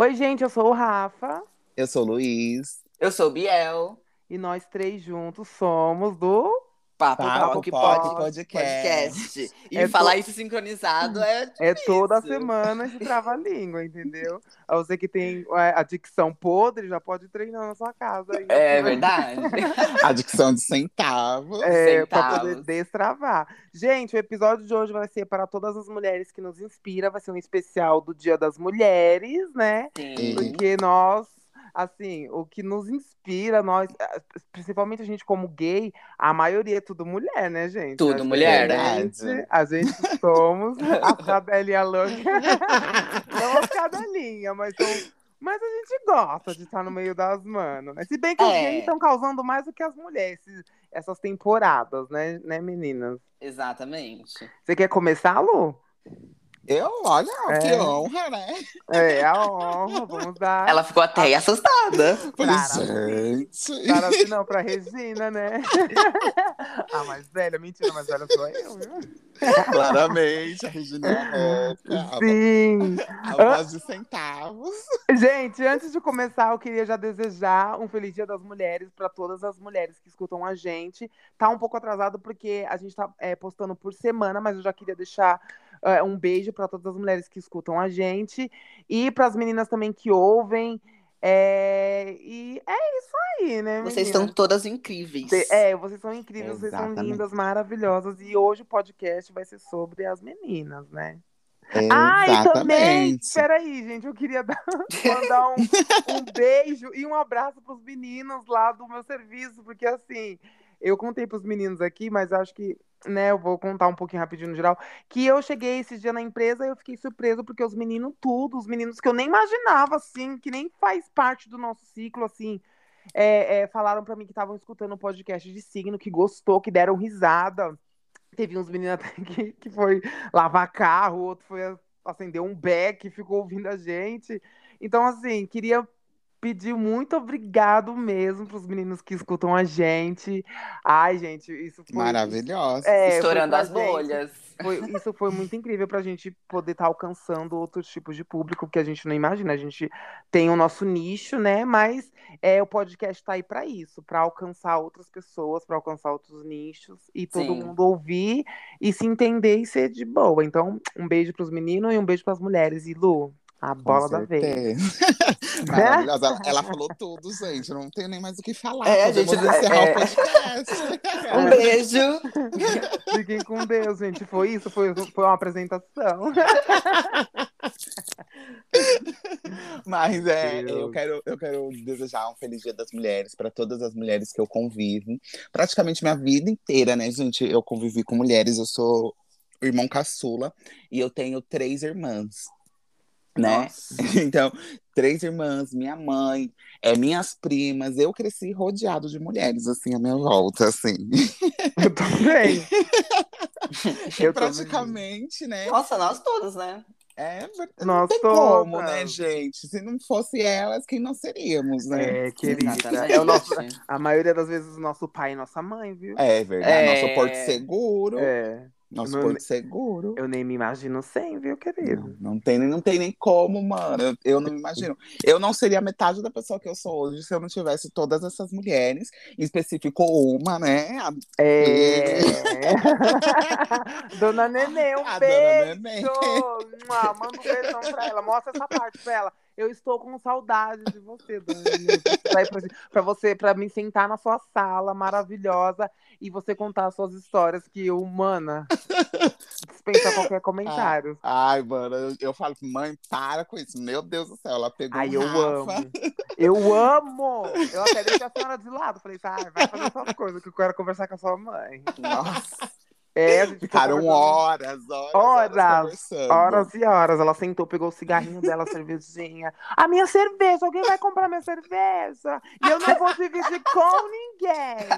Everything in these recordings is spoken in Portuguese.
Oi, gente, eu sou o Rafa. Eu sou o Luiz. Eu sou o Biel. E nós três juntos somos do Papo, Papo Talk Pod Pod Podcast. Podcast. E É falar to- isso sincronizado é É toda difícil. semana esse trava-língua, entendeu? A você que tem é, a dicção podre, já pode treinar na sua casa. Aí, É verdade. Adicção de centavos. É, pra centavos. poder destravar. Gente, o episódio de hoje vai ser para todas as mulheres que nos inspira. Vai ser um especial do Dia das Mulheres, né? Sim. Porque nós, assim, o que nos inspira, nós, eh, principalmente a gente como gay, a maioria é tudo mulher, né, gente? Tudo A mulher, né? A gente somos a cadelinha louca. Não as cadelinha, mas são- Mas a gente gosta de estar no meio das manas. né? Se bem que os É. gays estão causando mais do que as mulheres, essas temporadas, né, né, meninas? Exatamente. Você quer começar, Lu? Eu, olha, que É. honra, né? É, a honra, vamos dar. Ela ficou até assustada. Falei, Cara, gente. Para assim, não, pra Regina, né? a mais velha, mentira, a mais velha sou eu, viu? Claramente, a Regina é. Sim. A, a voz de centavos. Gente, antes de começar, eu queria já desejar um feliz Dia das Mulheres para todas as mulheres que escutam a gente. Tá um pouco atrasado porque a gente tá é, postando por semana, mas eu já queria deixar é, um beijo para todas as mulheres que escutam a gente e para as meninas também que ouvem. É, E é isso aí, né? Vocês meninas? estão todas incríveis. É, vocês são incríveis, vocês são Exatamente. lindas, maravilhosas. E hoje o podcast vai ser sobre as meninas, né? Ah, e também, Exatamente. peraí, gente, eu queria dar- mandar um, um beijo e um abraço pros meninos lá do meu serviço, porque assim, eu contei pros meninos aqui, mas acho que, né, eu vou contar um pouquinho rapidinho no geral, que eu cheguei esse dia na empresa e eu fiquei surpreso, porque os meninos tudo, os meninos que eu nem imaginava, assim, que nem faz parte do nosso ciclo, assim, é, é, falaram pra mim que estavam escutando o podcast de signo, que gostou, que deram risada. Teve uns meninos até que, que foi lavar carro, outro foi acender um beck ficou ouvindo a gente. Então, assim, queria pedir muito obrigado mesmo pros meninos que escutam a gente. Ai, gente, isso foi. Maravilhosa. É, Estourando as gente- bolhas. foi- isso foi muito incrível pra gente poder estar alcançando outros tipos de público que a gente não imagina. A gente tem o nosso nicho, né? Mas é, o podcast tá aí pra isso, pra alcançar outras pessoas, pra alcançar outros nichos e todo Sim. mundo ouvir e se entender e ser de boa. Então, um beijo pros meninos e um beijo pras mulheres. E Lu, a bola da vez. certeza. Maravilhosa. Ela, ela falou tudo, gente. Eu não tenho nem mais o que falar. É, Podemos gente, encerrar é- o podcast. Um beijo. Fiquem com Deus, gente. Foi isso, foi, foi uma apresentação. Mas é, Deus. eu quero, eu quero desejar um feliz Dia das Mulheres para todas as mulheres que eu convivo. Praticamente minha vida inteira, né, gente? Eu convivi com mulheres, eu sou irmão caçula e eu tenho três irmãs, né? Então, três irmãs, minha mãe, é, minhas primas. Eu cresci rodeado de mulheres, assim, à minha volta, assim. Eu também. Eu também. Praticamente, né? Nossa, nós todas, né? É, ver- não Nós tem todas. como, né, gente? Se não fosse elas, quem não seríamos, né? É, querida. É o nosso, a maioria das vezes nosso pai e nossa mãe, viu? É verdade. É. Nosso Porto Seguro. É. Nosso Não- Porto Seguro. Eu nem me imagino sem, viu, querido? Não, não tem, nem- não tem nem como, mano. Eu, eu não me imagino. Eu não seria metade da pessoa que eu sou hoje se eu não tivesse todas essas mulheres. Em específico, uma, né? A, É. Dona Nenê, um A Dona beijo! Nenê. Manda um beijão pra ela. Mostra essa parte pra ela. Eu estou com saudade de você, Dona Nenê. Preciso sair Pra, pra você, pra me sentar na sua sala maravilhosa e você contar as suas histórias que eu, mana, dispensa qualquer comentário. Ai, mano, eu, eu falo, mãe, para com isso. Meu Deus do céu, ela pegou Ai, um eu Rafa. amo. Eu amo! Eu até deixei a senhora de lado. Falei, ah, vai fazer suas coisas, que eu quero conversar com a sua mãe. Nossa, É, a gente ficou ficaram horas, horas, Horas, horas. Horas e horas. Ela sentou, pegou o cigarrinho dela, a cervejinha. A minha cerveja, alguém vai comprar minha cerveja? E eu não vou dividir com ninguém.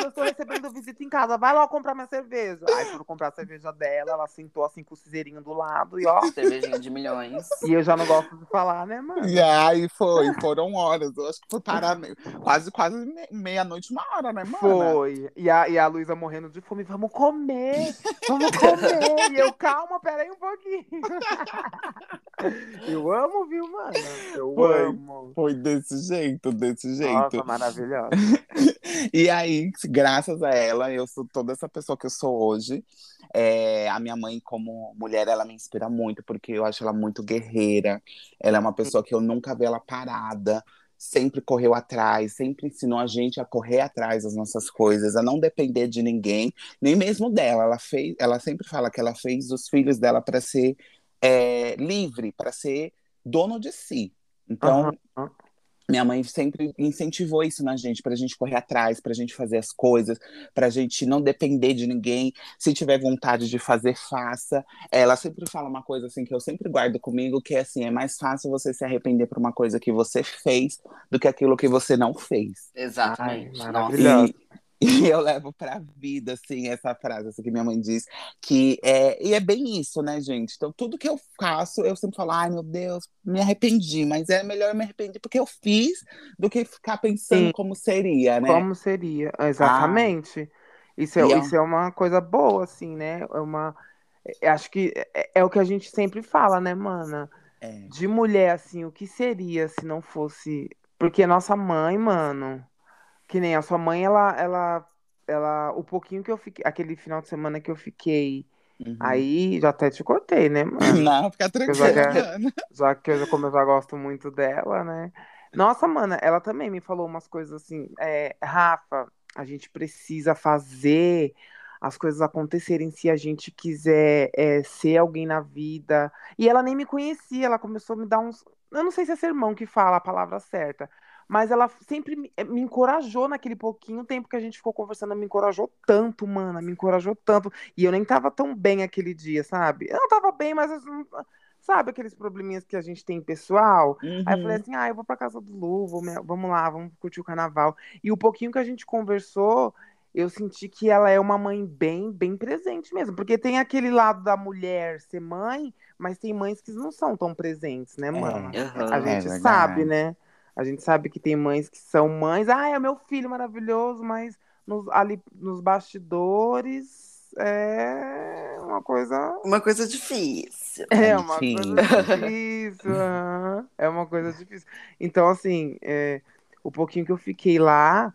Eu estou recebendo visita em casa. Vai lá comprar minha cerveja. Aí foram comprar a cerveja dela, ela sentou assim com o cinzeirinho do lado e ó. Cervejinha de milhões. E eu já não gosto de falar, né, mano? E aí foi, foram horas. Eu acho que foi parar quase, quase me- meia-noite, uma hora, né, mano? Foi. E a, e a Luísa morrendo de fome. Vamos comer, vamos comer. E eu, calma, peraí um pouquinho. Eu amo, viu, mano? Eu Foi. amo. Foi desse jeito, desse jeito. Nossa, maravilhosa. E aí, graças a ela, eu sou toda essa pessoa que eu sou hoje. É, a minha mãe, como mulher, ela me inspira muito, porque eu acho ela muito guerreira. Ela é uma pessoa que eu nunca vi ela parada. Sempre correu atrás, sempre ensinou a gente a correr atrás das nossas coisas, a não depender de ninguém, nem mesmo dela. Ela fez, ela sempre fala que ela fez os filhos dela para ser é, livre, para ser dono de si. Então, Aham. Minha mãe sempre incentivou isso na gente, pra gente correr atrás, pra gente fazer as coisas, pra gente não depender de ninguém. Se tiver vontade de fazer, faça. Ela sempre fala uma coisa assim que eu sempre guardo comigo, que é assim, é mais fácil você se arrepender por uma coisa que você fez do que aquilo que você não fez. Exatamente. Ai, Nossa. maravilhosa. E, e eu levo pra vida, assim, essa frase assim, que minha mãe diz, que é, e é bem isso, né, gente? Então, tudo que eu faço, eu sempre falo, ai, meu Deus, me arrependi, mas é melhor eu me arrepender porque eu fiz do que ficar pensando Sim. como seria, né? Como seria? Exatamente. Isso é, é isso é uma coisa boa, assim, né? É uma. é- Acho que é, é o que a gente sempre fala, né, mana? É. De mulher, assim, o que seria se não fosse. Porque nossa mãe, mano, que nem a sua mãe, ela, ela, ela, o pouquinho que eu fiquei, aquele final de semana que eu fiquei, Uhum. aí já até te cortei, né, mano? Não, fica Eu já tranquila. quero- Já que eu, já- como eu já gosto muito dela, né? Nossa, mana, ela também me falou umas coisas assim, é, Rafa, a gente precisa fazer as coisas acontecerem se a gente quiser é, ser alguém na vida. E ela nem me conhecia, ela começou a me dar uns. Eu não sei se é sermão que fala a palavra certa, mas ela sempre me, eh, me encorajou naquele pouquinho tempo que a gente ficou conversando, me encorajou tanto, mana, me encorajou tanto. E eu nem tava tão bem aquele dia, sabe? Eu não tava bem, mas eu sabe aqueles probleminhas que a gente tem pessoal? Aí eu falei Uhum. assim: ah, eu vou pra casa do Lu, vou me- vamos lá, vamos curtir o carnaval. E o pouquinho que a gente conversou, eu senti que ela é uma mãe bem, bem presente mesmo. Porque tem aquele lado da mulher ser mãe, mas tem mães que não são tão presentes, né, mano? Aham. A É gente verdade. sabe, né? A gente sabe que tem mães que são mães, ah, é o meu filho maravilhoso, mas nos, ali nos bastidores é uma coisa Uma coisa difícil. é uma Bonitinho. coisa difícil. É uma coisa difícil. Então, assim, é, o pouquinho que eu fiquei lá,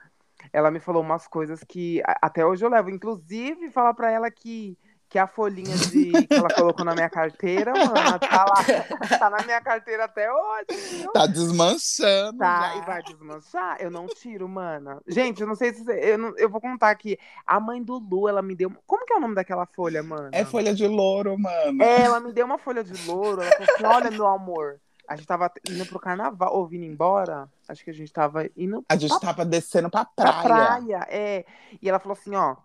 ela me falou umas coisas que até hoje eu levo. Inclusive, falar pra ela que, que a folhinha de, que ela colocou na minha carteira, mano, tá lá, tá na minha carteira até hoje. viu? Tá desmanchando. Tá, já. e vai desmanchar? Eu não tiro, mana. Gente, eu não sei se. você- Eu, não- eu vou contar aqui. A mãe do Lu, ela me deu. Como que é o nome daquela folha, mano? É folha de louro, mano. É, ela me deu uma folha de louro. Ela falou assim: Olha, meu amor, a gente tava indo pro carnaval, ou vindo embora. Acho que a gente tava indo A gente tava descendo pra pra praia. praia. É. E ela falou assim: Ó,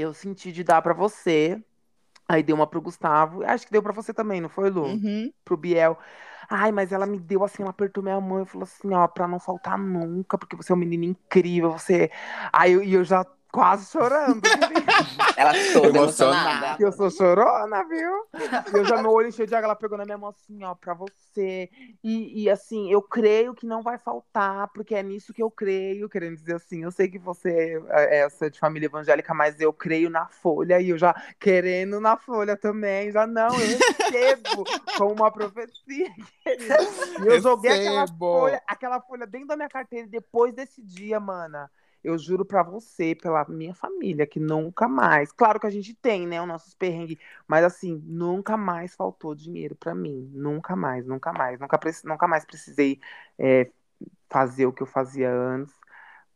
eu senti de dar pra você. Aí deu uma pro Gustavo. Acho que deu pra você também, não foi, Lu? Uhum. Pro Biel. Ai, mas ela me deu assim, ela apertou minha mão e falou assim: Ó, pra não faltar nunca, porque você é um menino incrível. Você. Aí eu, e eu já quase chorando. Ela toda Emocionada. eu sou chorona, viu? Eu já meu olho encheu de água, ela pegou na minha mão assim, ó, pra você. E, e assim, eu creio que não vai faltar, porque é nisso que eu creio, querendo dizer assim, eu sei que você é, é você é de família evangélica, mas eu creio na folha e eu já querendo na folha também, já não, eu recebo como uma profecia, querida. E eu joguei aquela Recebo. folha, aquela folha dentro da minha carteira e depois desse dia, mana. Eu juro pra você, pela minha família, que nunca mais. Claro que a gente tem, né, os nossos perrengues, mas assim, nunca mais faltou dinheiro pra mim. Nunca mais, nunca mais. Nunca, nunca mais precisei é, fazer o que eu fazia antes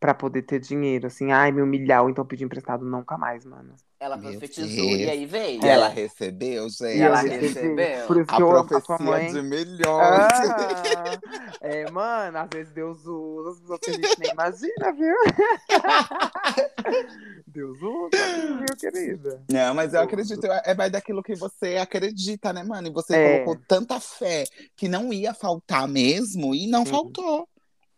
pra poder ter dinheiro. Assim, ai, me humilhar ou então pedir emprestado. Nunca mais, mano. Ela Meu profetizou Deus. e aí veio. E ela recebeu, gente. E ela recebeu. Por isso A que eu a sua mãe. de milhões. Ah, é, mano, às vezes Deus usa as pessoas que a gente nem imagina, viu? Deus usa, viu, querida? Não, mas eu acredito, é vai daquilo que você acredita, né, mano? E você É. colocou tanta fé que não ia faltar mesmo e não Uhum. faltou.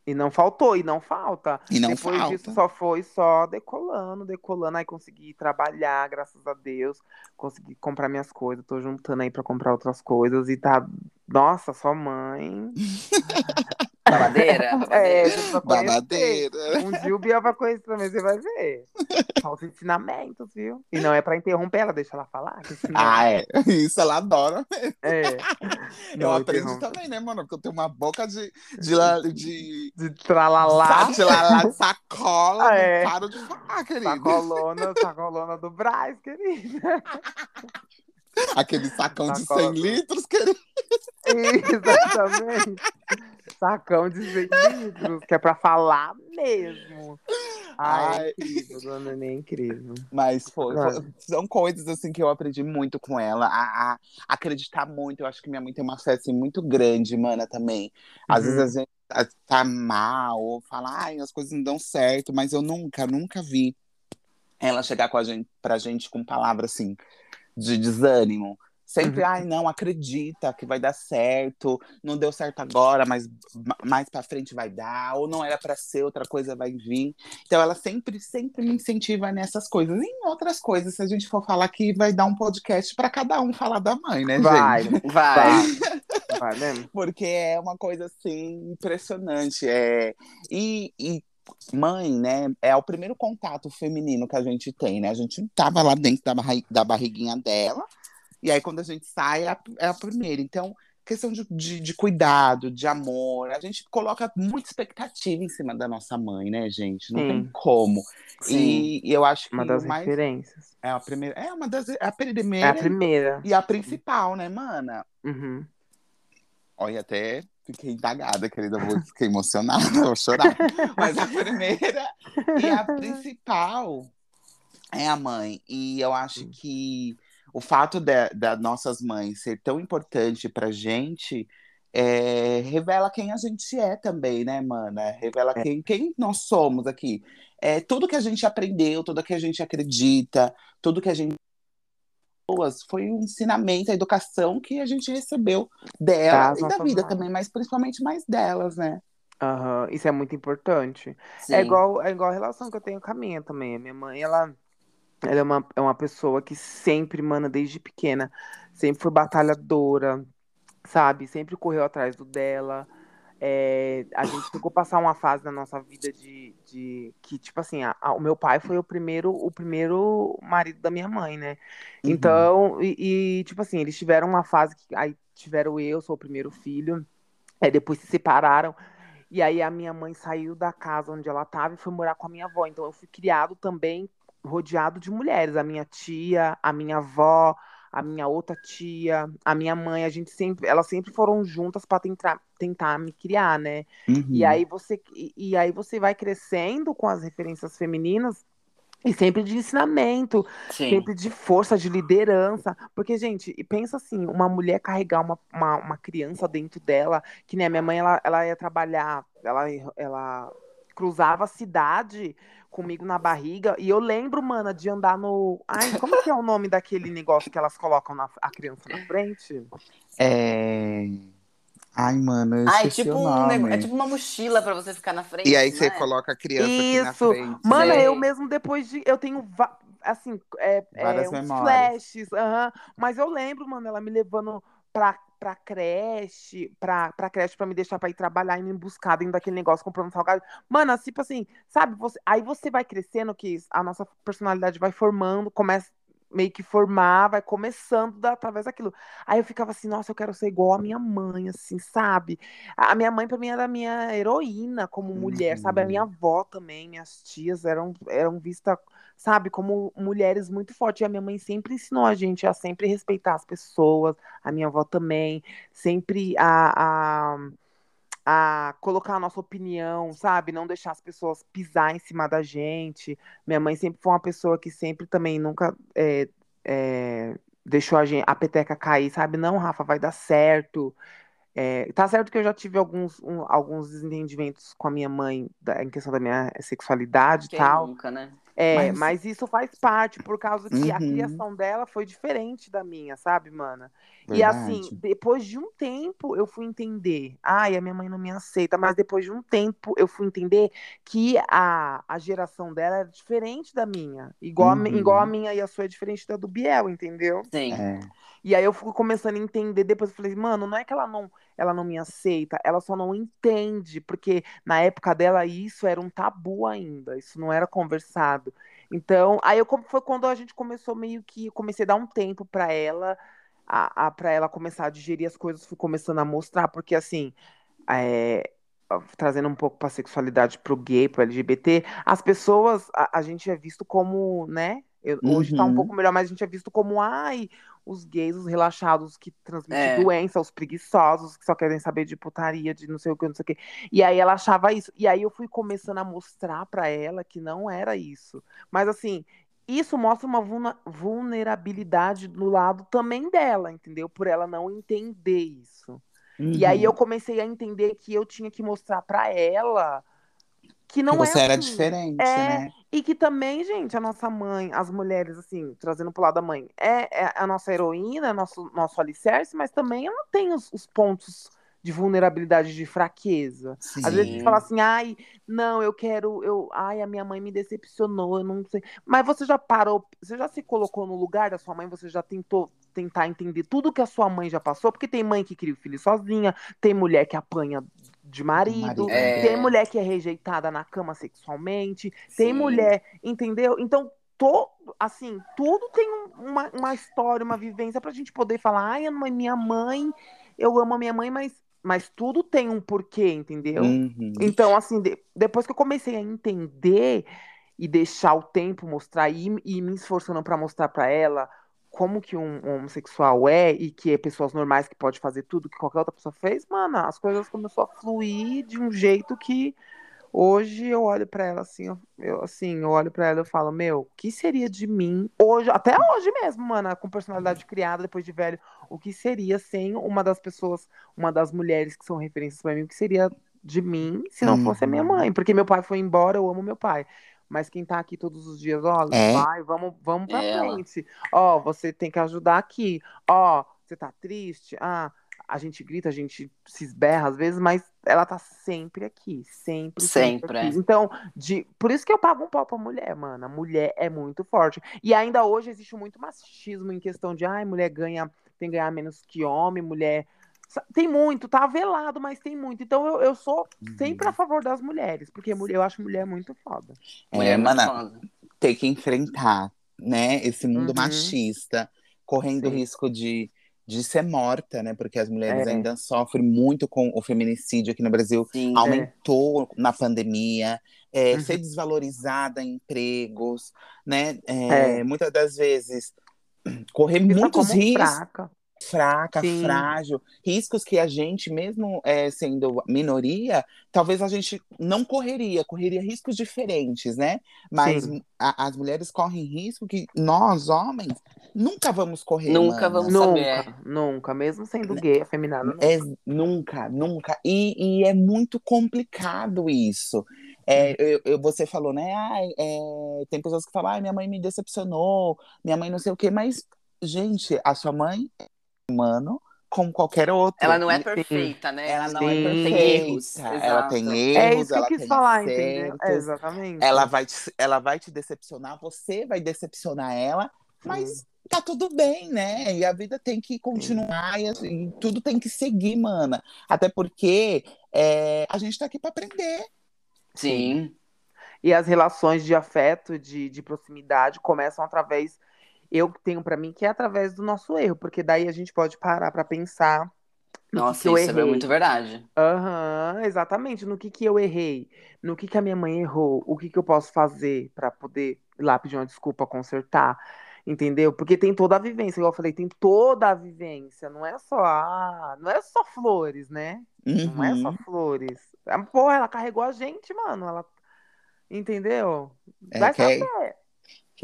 E não faltou, e não falta. E não Depois falta. disso só foi só decolando, decolando, aí consegui trabalhar, graças a Deus, consegui comprar minhas coisas, tô juntando aí pra comprar outras coisas e tá, nossa, sua mãe Babadeira? É, Babadeira. Um dia o Biel vai conhecer também, você vai ver. São os ensinamentos, viu? E não é pra interromper ela, deixa ela falar. Ah, é. Isso ela adora. é. Eu Não aprendo interrompe. também, né, mano? Porque eu tenho uma boca de. de, de De tralalá. de lá, de sacola. Ah, é. Não paro de falar, querido. Sacolona, sacolona do Braz, querida. Aquele sacão de Sacola 100 do- litros, querido. Exatamente. Sacão de 100 litros, que é pra falar mesmo. Ai, Ai. é incrível, dona Nenê, é incrível. Mas foi, foi- são coisas assim que eu aprendi muito com ela. A, a acreditar muito. Eu acho que minha mãe tem uma fé assim, muito grande, mana, também. Às Uhum. vezes a gente tá- tá mal, ou fala, ai, as coisas não dão certo, mas eu nunca, nunca vi ela chegar com a gente, pra gente com palavras assim, de desânimo. Sempre, Uhum. ai, não, acredita que vai dar certo. Não deu certo agora, mas ma- mais pra frente vai dar. Ou não era pra ser, outra coisa vai vir. Então ela sempre, sempre me incentiva nessas coisas. E em outras coisas, se a gente for falar que vai dar um podcast pra cada um falar da mãe, né, Vai, gente? Vai. vai mesmo. Porque é uma coisa assim impressionante. É... E, e mãe, né, é o primeiro contato feminino que a gente tem, né? A gente tava lá dentro da, barri- da barriguinha dela. E aí, quando a gente sai, é a, é a primeira. Então, questão de, de, de cuidado, de amor. A gente coloca muita expectativa em cima da nossa mãe, né, gente? Não tem Sim. como. Sim. E, e eu acho que Uma das mais. referências. É a primeira. É uma das. É a É primeira a primeira. e a principal, né, mana? Uhum. Olha, até fiquei indagada, querida. Vou fiquei emocionada, vou chorar. Mas a primeira e a principal é a mãe. E eu acho que o fato da- das nossas mães ser tão importante pra gente é, revela quem a gente é também, né, mana? Revela quem, quem nós somos aqui. É, tudo que a gente aprendeu, tudo que a gente acredita, tudo que a gente pessoas, foi um ensinamento, a educação que a gente recebeu dela e da vida também, mas principalmente mais delas, né? Aham, Isso é muito importante. Sim. É igual, é igual a relação que eu tenho com a minha também. A minha mãe, ela, ela é uma, é uma pessoa que sempre, mano, desde pequena, sempre foi batalhadora, sabe? Sempre correu atrás do dela. É, a gente a passar uma fase na nossa vida de, de que, tipo assim, a- a- o meu pai foi o primeiro, o primeiro marido da minha mãe, né? Uhum. Então, e, e, tipo assim, eles tiveram uma fase que aí tiveram eu, sou o primeiro filho, aí depois se separaram. E aí a minha mãe saiu da casa onde ela estava e foi morar com a minha avó. Então eu fui criado também rodeado de mulheres. A minha tia, a minha avó, a minha outra tia, a minha mãe, a gente sempre, elas sempre foram juntas para tentar, tentar me criar, né? Uhum. E aí você e, e aí você vai crescendo com as referências femininas e sempre de ensinamento, Sim. sempre de força, de liderança. Porque, gente, e pensa assim, uma mulher carregar uma, uma, uma criança dentro dela, que nem a minha mãe, ela, ela ia trabalhar, ela, ela cruzava a cidade comigo na barriga, e eu lembro, mana, de andar no... Ai, como que é o nome daquele negócio que elas colocam na, a criança na frente? É... Ai, mano, eu Ah, é esqueci tipo, o um é tipo uma mochila pra você ficar na frente. E aí você é? coloca a criança aqui na Isso. frente. Mana, Sei. eu mesmo depois de. Eu tenho, va- assim, é, é, uns memórias. flashes. aham. Mas eu lembro, mano, ela me levando pra, pra creche, pra, pra creche pra me deixar pra ir trabalhar e me buscar dentro daquele negócio comprando salgado. Mano, tipo assim, sabe? Você, aí você vai crescendo, que a nossa personalidade vai formando, começa meio que formar, vai começando da- através daquilo. Aí eu ficava assim, nossa, eu quero ser igual a minha mãe, assim, sabe? A minha mãe, pra mim, era a minha heroína como mulher, sabe? A Uhum. minha avó também, minhas tias eram, eram vistas, sabe, como mulheres muito fortes. E a minha mãe sempre ensinou a gente a sempre respeitar as pessoas, a minha avó também, sempre a, a, a colocar a nossa opinião, sabe? Não deixar as pessoas pisar em cima da gente. Minha mãe sempre foi uma pessoa que sempre também nunca é, é, deixou a, gente, a peteca cair, sabe? Não, Rafa, vai dar certo. É, tá certo que eu já tive alguns, um- alguns desentendimentos com a minha mãe da- em questão da minha sexualidade e tal. nunca, né? É, Mas- mas... isso faz parte, por causa que a Uhum. criação dela foi diferente da minha, sabe, mana? E assim, Verdade. depois de um tempo eu fui entender. Ai, a minha mãe não me aceita, mas depois de um tempo eu fui entender que a, a geração dela era diferente da minha. Igual, a, Uhum. igual a minha e a sua é diferente da do Biel, entendeu? Sim. É. E aí eu fui começando a entender, depois eu falei, mano, não é que ela não, ela não me aceita, ela só não entende, porque na época dela isso era um tabu ainda, isso não era conversado. Então, aí eu, foi quando a gente começou meio que, comecei a dar um tempo para ela, a, a para ela começar a digerir as coisas, fui começando a mostrar, porque assim, é, trazendo um pouco para sexualidade para o gay, para o LGBT, as pessoas a, a, gente é visto como, né? Eu, uhum. Hoje está um pouco melhor, mas a gente é visto como, ai, os gays, os relaxados que transmitem é. doença, os preguiçosos que só querem saber de putaria, de não sei o que, não sei o que. E aí ela achava isso. E aí eu fui começando a mostrar para ela que não era isso. Mas assim, isso mostra uma vulnerabilidade do lado também dela, entendeu? Por ela não entender isso. Uhum. E aí eu uhum. comecei a entender que eu tinha que mostrar para ela que não que você é era assim. diferente, é, né? E que também, gente, a nossa mãe, as mulheres, assim, trazendo pro lado da mãe, é, é a nossa heroína, é nosso, nosso alicerce, mas também ela tem os, os pontos de vulnerabilidade, de fraqueza. Sim. Às vezes a gente fala assim, ai, não, eu quero, eu, ai, a minha mãe me decepcionou, eu não sei. Mas você já parou, você já se colocou no lugar da sua mãe, você já tentou tentar entender tudo que a sua mãe já passou, porque tem mãe que cria o filho sozinha, tem mulher que apanha de marido, é. tem mulher que é rejeitada na cama sexualmente, Sim. tem mulher, entendeu? Então, to, assim, tudo tem uma, uma história, uma vivência pra gente poder falar, ai, minha mãe, eu amo a minha mãe, mas, mas tudo tem um porquê, entendeu? Uhum. Então, assim, de, depois que eu comecei a entender e deixar o tempo mostrar e, e me esforçando para mostrar para ela como que um, um, homossexual é e que é pessoas normais que pode fazer tudo que qualquer outra pessoa fez, mano, as coisas começaram a fluir de um jeito que hoje eu olho para ela assim, eu assim, eu olho para ela e falo, meu, o que seria de mim hoje, até hoje mesmo, mano, com personalidade criada depois de velho, o que seria sem uma das pessoas, uma das mulheres que são referências para mim, o que seria de mim se não fosse a minha mãe, porque meu pai foi embora, eu amo meu pai. Mas quem tá aqui todos os dias, ó, é. vai, vamos, vamos pra é frente. Ó, você tem que ajudar aqui. Ó, você tá triste? Ah, a gente grita, a gente se esberra às vezes, mas ela tá sempre aqui, sempre, sempre. sempre aqui. É. Então, de, por isso que eu pago um pau pra mulher, mano. A mulher é muito forte. E ainda hoje existe muito machismo em questão de, ai, mulher ganha, tem que ganhar menos que homem, mulher tem muito, tá velado, mas tem muito. Então eu, eu sou sempre a uhum. favor das mulheres, porque eu acho mulher muito foda. É, mulher é, mana, tem que enfrentar, né, esse mundo uhum. machista, correndo Sim. risco de, de ser morta, né? Porque as mulheres é. ainda sofrem muito com o feminicídio aqui no Brasil. Sim, aumentou é. na pandemia. É, uhum. Ser desvalorizada em empregos, né? É, é. Muitas das vezes correr muitos riscos. Fraca fraca, Sim. frágil, riscos que a gente, mesmo é, sendo minoria, talvez a gente não correria, correria riscos diferentes, né? Mas a, as mulheres correm risco que nós, homens, nunca vamos correr. Nunca mano. vamos saber. Nunca, nunca, mesmo sendo gay, afeminado. Nunca. É, nunca, nunca. E, e é muito complicado isso. É, eu, eu, você falou, né? Ah, é, tem pessoas que falam, ah, minha mãe me decepcionou, minha mãe não sei o quê, mas, gente, a sua mãe humano como qualquer outro. Ela não é perfeita, né? Ela não Sim. é perfeita. Tem erros. Ela tem erros. É isso que eu quis falar, entendeu? É, exatamente. Ela vai, te, ela vai te decepcionar, você vai decepcionar ela, mas tá tudo bem, né? E a vida tem que continuar e assim, tudo tem que seguir, mana. Até porque é, a gente tá aqui para aprender. Sim. E as relações de afeto, de, de proximidade, começam através eu tenho para mim que é através do nosso erro, porque daí a gente pode parar para pensar. Nossa, que isso é muito verdade. Aham, uhum, exatamente. No que, que eu errei, no que, que a minha mãe errou, o que, que eu posso fazer para poder ir lá pedir uma desculpa, consertar, entendeu? Porque tem toda a vivência, igual eu falei, tem toda a vivência, não é só ah, não é só flores, né? Uhum. Não é só uhum. flores. Porra, ela carregou a gente, mano. Ela, entendeu? É, Vai saber. Que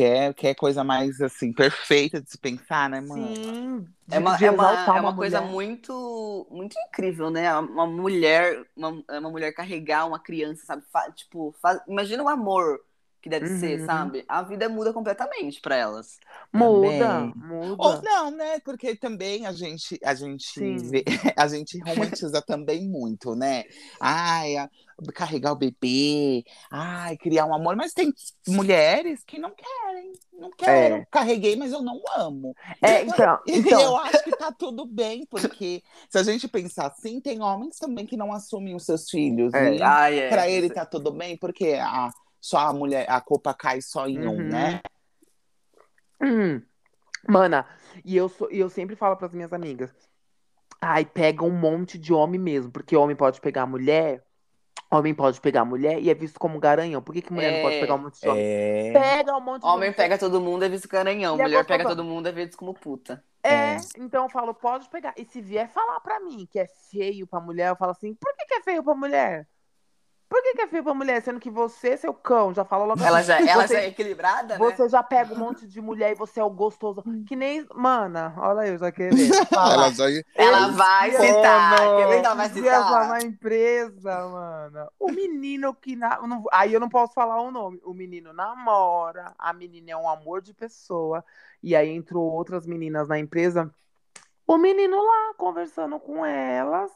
é, que é coisa mais, assim, perfeita de se pensar, né, mano? Sim. De, é uma, é uma, é uma coisa muito, muito incrível, né? Uma mulher, uma, uma mulher carregar uma criança, sabe? Fa, tipo, fa, imagina o amor que deve uhum. ser, sabe? A vida muda completamente para elas. Muda, muda. Ou não, né? Porque também a gente a gente vê, a gente romantiza também muito, né? Ai, a, carregar o bebê, ai, criar um amor, mas tem mulheres que não querem, não quero, é. carreguei, mas eu não amo. É, então, então. eu acho que tá tudo bem, porque se a gente pensar assim, tem homens também que não assumem os seus filhos. É. E ah, é. para ele tá tudo bem, porque a só a mulher, a culpa cai só em uhum. um, né? Uhum. Mana, e eu, sou, e eu sempre falo para as minhas amigas, ai, pega um monte de homem mesmo, porque homem pode pegar mulher, homem pode pegar mulher e é visto como garanhão. Por que, que mulher é, não pode pegar um monte de homem? É... Pega um monte de Homem pega todo mundo é visto garanhão, mulher, mulher pega todo mundo é visto como puta. É, é, então eu falo, pode pegar. E se vier falar pra mim que é feio pra mulher, eu falo assim, por que, que é feio pra mulher? Por que, que é feio pra mulher? Sendo que você, seu cão, já falou logo Ela, já, ela você, já é equilibrada, né? Você já pega um monte de mulher e você é o gostoso. Que nem. Mana, olha eu já querendo. ela, já... ela vai citar. Quer ela vai citar? lá na empresa, mano. O menino que. Na... Aí eu não posso falar o nome. O menino namora, a menina é um amor de pessoa. E aí entrou outras meninas na empresa. O menino lá conversando com elas.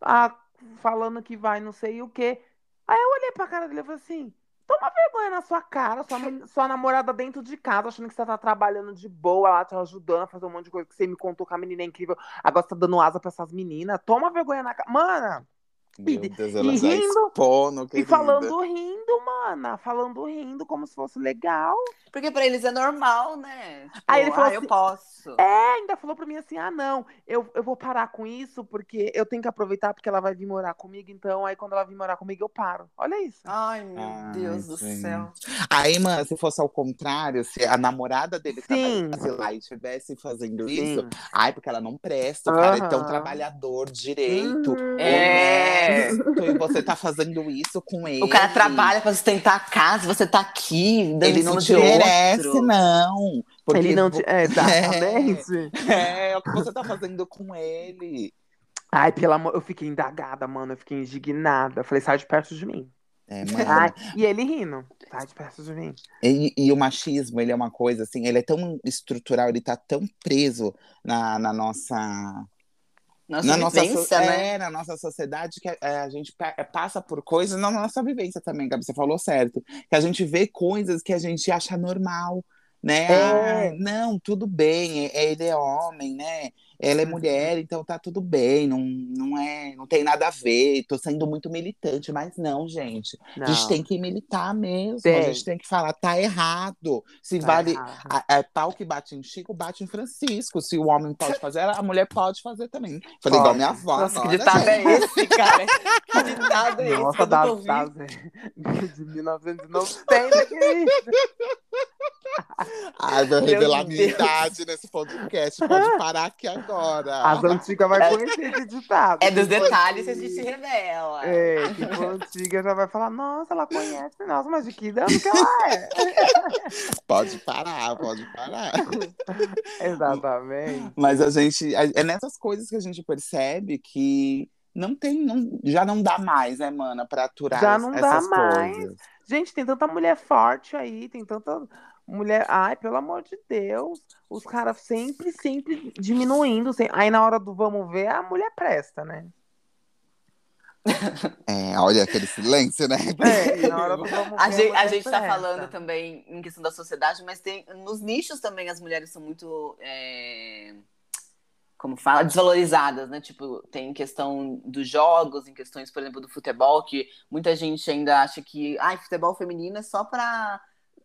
A falando que vai não sei o quê. Aí eu olhei pra cara dele e falei assim: toma vergonha na sua cara, sua, sua namorada dentro de casa, achando que você tá trabalhando de boa lá, te ajudando a fazer um monte de coisa que você me contou que a menina é incrível. Agora você tá dando asa pra essas meninas. Toma vergonha na cara. Mana! Meu Deus, ela e rindo, expondo, e falando rindo, mana. Falando rindo como se fosse legal. Porque pra eles é normal, né? Tipo, Aí ele falou ah, assim, eu posso. É, ainda falou pra mim assim: ah, não, eu, eu vou parar com isso porque eu tenho que aproveitar porque ela vai vir morar comigo. Então, aí quando ela vir morar comigo, eu paro. Olha isso. Ai, meu Ai, Deus do céu. Aí, mano, se fosse ao contrário, se a namorada dele trabalhasse lá e estivesse fazendo Sim. isso, ai, porque ela não presta, o cara é tão trabalhador direito. Uhum. É. E você tá fazendo isso com ele. O cara trabalha pra sustentar a casa, você tá aqui, dando ele não te merece, não. Porque ele não te... É, exatamente. É, é, o que você tá fazendo com ele. Ai, pelo amor, eu fiquei indagada, mano. Eu fiquei indignada. Eu falei, sai de perto de mim. É. Ai, e ele rindo, sai de perto de mim. E, e, o machismo, ele é uma coisa assim, ele é tão estrutural, ele tá tão preso na, na nossa nossa na vivência, nossa, né? É, na nossa sociedade que a, é, a gente é, passa por coisas na nossa vivência também, Gabi, você falou certo. Que a gente vê coisas que a gente acha normal, né? É. Ah, não, tudo bem, ele é homem, né? Ela é mulher, então tá tudo bem, não, não é, não tem nada a ver, tô sendo muito militante, mas não, gente. Não. A gente tem que militar mesmo, tem. a gente tem que falar, tá errado. Se tá vale a, a, pau que bate em Chico, bate em Francisco. Se o homem pode fazer, a mulher pode fazer também. Falei igual minha avó. Nossa, que ditado é esse, cara? que ditado é esse? Nossa, da, da, de 1990, querido. Ai, vou revelar minha idade nesse podcast. Pode parar aqui agora. As antigas vai conhecer esse ditado. É dos detalhes que a gente revela. É, que for antiga já vai falar, nossa, ela conhece. Nossa, mas de que ano que ela é? Pode parar, pode parar. Exatamente. Mas a gente, é nessas coisas que a gente percebe que não tem, não, já não dá mais, né, mana, pra aturar já não dá mais. coisas. Gente, tem tanta mulher forte aí, tem tanta mulher. Ai, pelo amor de Deus. Os caras sempre, sempre diminuindo. Sempre... Aí na hora do vamos ver, a mulher presta, né? É, olha aquele silêncio, né? É, na hora do vamos ver, a, gente, a gente tá falando também em questão da sociedade, mas tem nos nichos também as mulheres são muito. É como fala, desvalorizadas, né? Tipo, tem questão dos jogos, em questões, por exemplo, do futebol, que muita gente ainda acha que, ai, futebol feminino é só pra.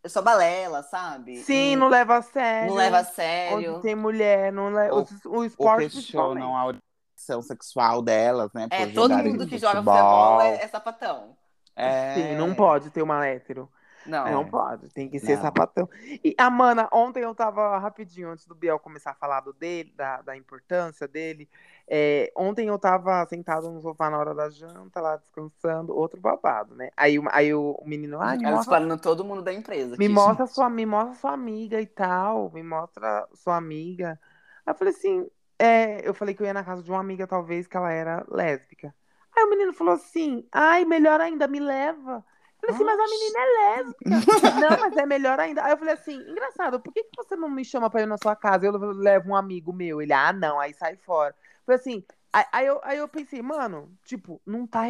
É só balela, sabe? Sim, e não leva a sério. Não leva a sério. Onde tem mulher, não leva. O, o, o esporte. não a orientação sexual delas, né? É, todo mundo que joga futebol é, é sapatão. É... Sim, não pode ter uma hétero. Não. Não pode, tem que ser não. sapatão. E a Mana, ontem eu tava rapidinho, antes do Biel começar a falar do dele, da, da importância dele. É, ontem eu tava sentado no sofá na hora da janta, lá descansando, outro babado, né? Aí, aí o, o menino. Ah, Ela mostra... falando todo mundo da empresa. Me mostra, sua, me mostra sua amiga e tal, me mostra sua amiga. Aí eu falei assim, é, eu falei que eu ia na casa de uma amiga, talvez, que ela era lésbica. Aí o menino falou assim: ai, melhor ainda, me leva. Falei assim, mas a menina é lésbica. não, mas é melhor ainda. Aí eu falei assim, engraçado, por que, que você não me chama pra ir na sua casa? Eu levo um amigo meu. Ele, ah, não, aí sai fora. Falei assim, aí, aí, eu, aí eu pensei, mano, tipo, não tá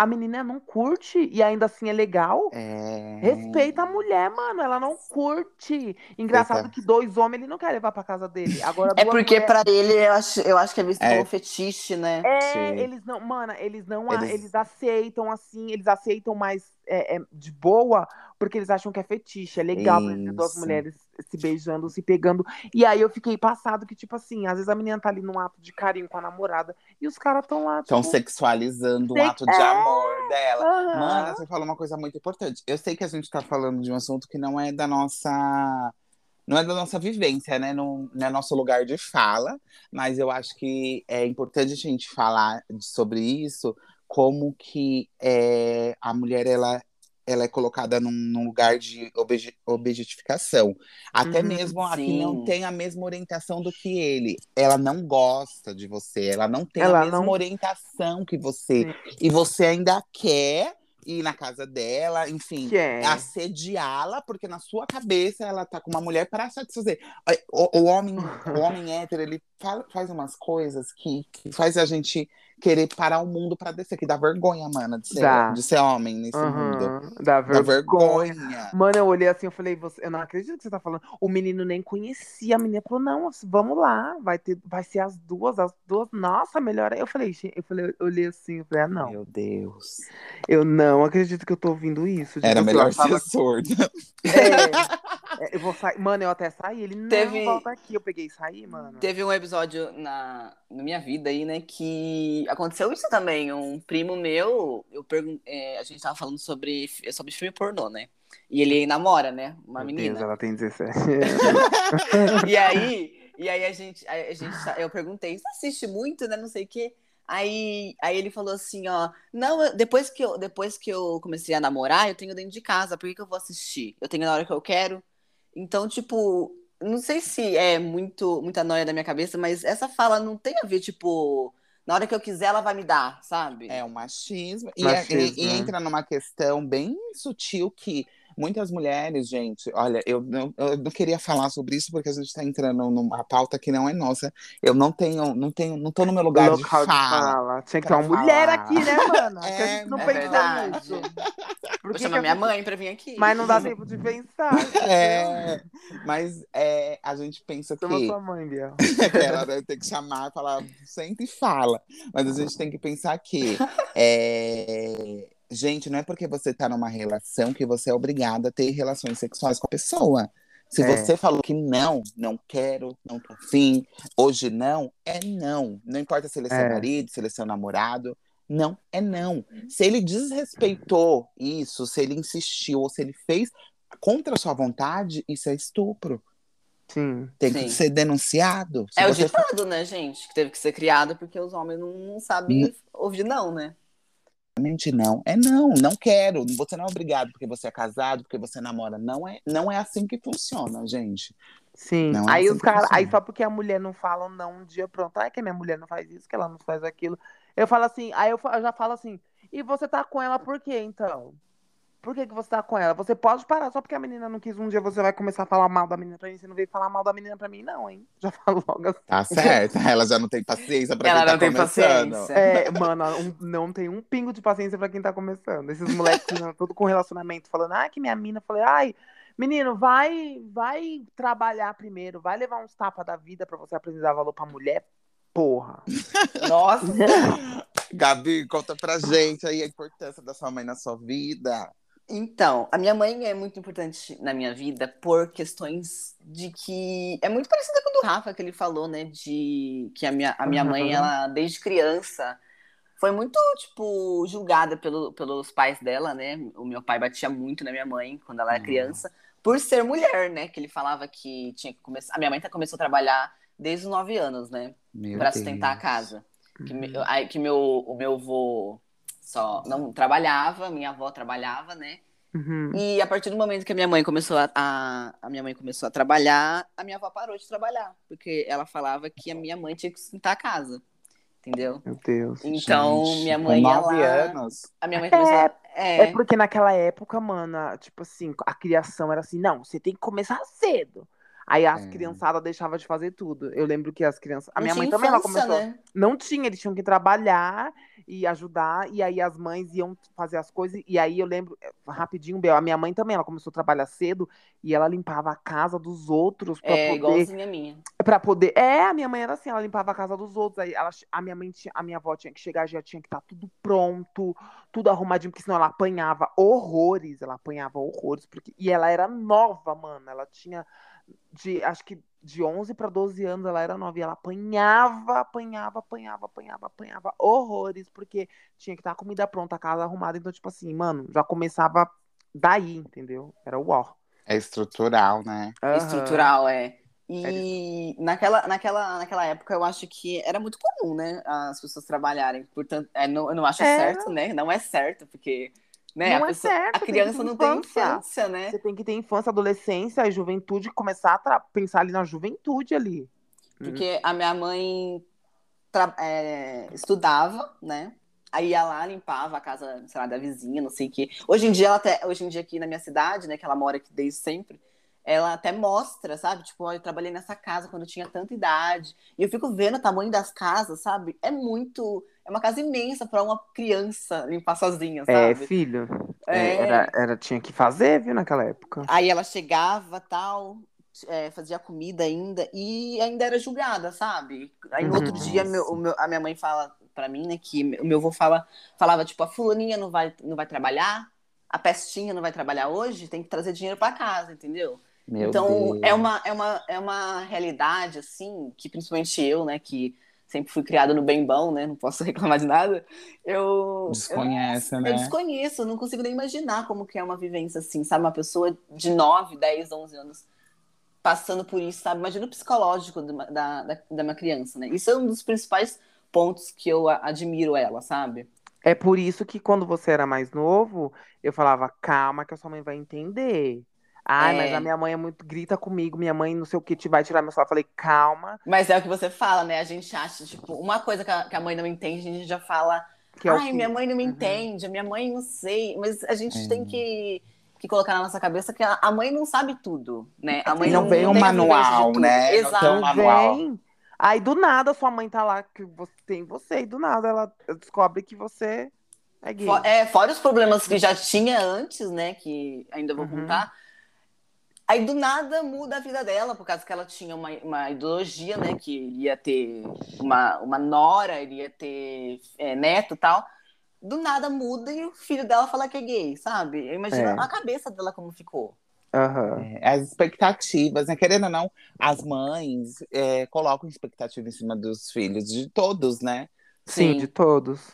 a menina não curte e ainda assim é legal. É... Respeita a mulher, mano. Ela não curte. Engraçado que dois homens ele não quer levar pra casa dele. Agora, é porque mulher... pra ele eu acho, eu acho que é visto é. como fetiche, né? É, Sim. eles não, mano, eles não, eles... eles aceitam assim, eles aceitam mais é, é, de boa, porque eles acham que é fetiche, é legal ver duas mulheres se beijando, se pegando. E aí eu fiquei passado que, tipo assim, às vezes a menina tá ali num ato de carinho com a namorada e os caras tão lá. Estão tipo, sexualizando um ato de é... amor dela. Uhum. Mano, você falou uma coisa muito importante. Eu sei que a gente tá falando de um assunto que não é da nossa não é da nossa vivência, né? Não, não, é nosso lugar de fala, mas eu acho que é importante a gente falar sobre isso, como que é, a mulher ela, ela é colocada num, num lugar de objetificação. Até uhum, mesmo a que não tem a mesma orientação do que ele. Ela não gosta de você, ela não tem ela a mesma não... orientação que você. Sim. E você ainda quer ir na casa dela, enfim, assediá-la, porque na sua cabeça ela tá com uma mulher para satisfazer. O, o, homem, o homem hétero, ele faz umas coisas que, que faz a gente querer parar o mundo para descer, que dá vergonha, mana, de ser, de ser homem nesse uhum, mundo. Dá vergonha. dá vergonha. Mano, eu olhei assim, eu falei, você, eu não acredito que você tá falando. O menino nem conhecia, a menina falou, não, vamos lá, vai, ter, vai ser as duas, as duas, nossa, melhor. Eu falei, eu falei, eu olhei assim, eu falei, ah, não. Meu Deus. Eu não acredito que eu tô ouvindo isso. Era melhor ser surda. É, é, eu vou sair. Mano, eu até saí, ele não Teve... volta aqui. Eu peguei e saí, mano. Teve um episódio na, na minha vida aí, né, que aconteceu isso também. Um primo meu, eu pergun é, a gente tava falando sobre, sobre filme pornô, né? E ele namora, né? Uma Meu menina. Deus, ela tem 17. e aí, e aí a gente, a gente, eu perguntei, você assiste muito, né? Não sei o quê. Aí, aí ele falou assim, ó, não, depois que, eu, depois que eu comecei a namorar, eu tenho dentro de casa, por que, que eu vou assistir? Eu tenho na hora que eu quero. Então, tipo, não sei se é muito muita noia da minha cabeça, mas essa fala não tem a ver, tipo, na hora que eu quiser, ela vai me dar, sabe? É um machismo. machismo. E, e, e, entra numa questão bem sutil que muitas mulheres, gente, olha, eu não, eu não queria falar sobre isso porque a gente está entrando numa pauta que não é nossa. Eu não tenho, não tenho, não tô no meu lugar de fala. de fala. Tinha que ter uma falar. mulher aqui, né, mano? É, que a gente não é pensou nisso. Vou chamar minha mãe para vir aqui. Mas não dá tempo de pensar. É, mas é, a gente pensa Chama que... sua mãe, Biel. ela deve ter que chamar, falar, senta e fala. Mas a gente tem que pensar que... É, Gente, não é porque você tá numa relação que você é obrigada a ter relações sexuais com a pessoa. Se é. você falou que não, não quero, não tô afim, hoje não, é não. Não importa se ele é seu é. marido, se ele é seu namorado, não é não. Se ele desrespeitou isso, se ele insistiu ou se ele fez contra a sua vontade, isso é estupro. Sim. Tem Sim. que ser denunciado. Se é o ditado, né, gente? Que teve que ser criado porque os homens não, não sabem ouvir não, né? Realmente não. É não, não quero. Você não é obrigado porque você é casado, porque você namora. Não é, não é assim que funciona, gente. Sim. É aí assim os caras, aí só porque a mulher não fala não um dia pronto, ah, é que a minha mulher não faz isso, que ela não faz aquilo. Eu falo assim, aí eu, eu já falo assim, e você tá com ela por quê, então? Por que, que você tá com ela? Você pode parar só porque a menina não quis. Um dia você vai começar a falar mal da menina pra mim. Você não veio falar mal da menina pra mim, não, hein? Já falo logo assim. Tá certo. Ela já não tem paciência pra ela quem tá não tá tem começando. Paciência. É, mano, um, não tem um pingo de paciência pra quem tá começando. Esses moleques tudo com relacionamento falando, ah, que minha mina. Falei, ai, menino, vai, vai trabalhar primeiro, vai levar uns tapas da vida pra você aprender a dar valor pra mulher. Porra. Nossa. Gabi, conta pra gente aí a importância da sua mãe na sua vida. Então, a minha mãe é muito importante na minha vida por questões de que é muito parecida com o do Rafa que ele falou, né, de que a minha, a minha mãe, ela desde criança foi muito, tipo, julgada pelo, pelos pais dela, né? O meu pai batia muito na minha mãe quando ela era criança, por ser mulher, né? Que ele falava que tinha que começar. A minha mãe tá, começou a trabalhar desde os nove anos, né? Para sustentar a casa. Que, me, uhum. que meu, o meu avô só não trabalhava, minha avó trabalhava, né? Uhum. E a partir do momento que a minha mãe começou a, a, a, minha mãe começou a trabalhar, a minha avó parou de trabalhar, porque ela falava que a minha mãe tinha que sustentar a casa. Entendeu? Meu Deus. Então, gente, minha mãe nove ela, anos. A minha mãe começou é, a, É, É porque naquela época, mano, a- tipo assim, a criação era assim, não, você tem que começar cedo. Aí as É. criançadas deixavam de fazer tudo. Eu lembro que as crianças. A não minha mãe tinha também ela infância, começou. né? Não tinha, eles tinham que trabalhar e ajudar, e aí as mães iam fazer as coisas. E aí eu lembro, eh, rapidinho, Bel, a minha mãe também, ela começou a trabalhar cedo e ela limpava a casa dos outros pra É poder. igualzinha a minha. Pra poder. É, a minha mãe era assim, ela limpava a casa dos outros. Aí ela, a minha mãe tinha, a minha avó tinha que chegar, já tinha que estar tudo pronto, tudo arrumadinho, porque senão ela apanhava horrores. Ela apanhava horrores. Porque, e ela era nova, mano. Ela tinha de, acho que de 11 para 12 anos ela era nova. E ela apanhava, apanhava, apanhava, apanhava, apanhava horrores, porque tinha que estar a comida pronta, a casa arrumada. Então, tipo assim, mano, já começava daí, entendeu? Era o ó. É estrutural, né? Aham. Estrutural, é. E naquela, naquela, naquela época eu acho que era muito comum, né? As pessoas trabalharem. Portanto, é, não, eu não acho Era. certo, né? Não é certo, porque né, Não a, é pessoa- certo, a criança não tem infância. né? Você tem que ter infância, adolescência e juventude, começar a pensar ali na juventude ali. Porque a minha mãe é, estudava, né? Aí ia lá, limpava a casa, sei lá, da vizinha, não sei o quê. Hoje em dia, ela até, hoje em dia aqui na minha cidade, né, que ela mora aqui desde sempre, ela até mostra, sabe? Tipo, ó, eu trabalhei nessa casa quando eu tinha tanta idade. E eu fico vendo o tamanho das casas, sabe? É muito. É uma casa imensa para uma criança limpar sozinha, É, sabe? filho. É. é, Era, era, tinha que fazer, viu, naquela época. Aí ela chegava, tal, é, fazia comida ainda e ainda era julgada, sabe? Aí no outro dia meu- meu- a minha mãe fala pra mim, né, que o meu avô fala, falava tipo, a fulaninha não vai, não vai trabalhar, a pestinha não vai trabalhar hoje, tem que trazer dinheiro pra casa, entendeu? Meu então Deus. é uma, é, uma, é uma realidade, assim, que principalmente eu, né, que sempre fui criada no bem bom, né, não posso reclamar de nada, eu... Desconhece, eu, né? eu desconheço, eu não consigo nem imaginar como que é uma vivência assim, sabe? Uma pessoa de 9, 10, 11 anos passando por isso, sabe? Imagina o psicológico de uma- da, da, da minha criança, né? Isso é um dos principais pontos que eu a- admiro ela, sabe? É por isso que quando você era mais novo, eu falava, calma que a sua mãe vai entender. Ai, mas É. a minha mãe é muito grita comigo, minha mãe não sei o que te vai tirar meu celular. Eu falei, calma, Mas é o que você fala, né? A gente acha, tipo, uma coisa que a, que a mãe não entende, a gente já fala, que é ai, que- minha mãe não me Uhum. entende, minha mãe não sei. Mas a gente É. tem que, que colocar na nossa cabeça que a, a mãe não sabe tudo, né? A mãe Não vem um manual, né? Não tem um Exato. Não manual. vem. Aí do nada sua mãe tá lá que você tem você e do nada ela descobre que você é gay. Fo- É, fora os problemas que já tinha antes, né? Que ainda vou Uhum. contar. Aí do nada muda a vida dela, por causa que ela tinha uma, uma ideologia, né? Que iria ter uma, uma nora, iria ter é, neto e tal. Do nada muda e o filho dela fala que é gay, sabe? Eu imagino É. a cabeça dela como ficou. Aham. É, As expectativas, né? Querendo ou não, as mães é, colocam expectativa em cima dos filhos, de todos, né? Sim, Sim. de todos.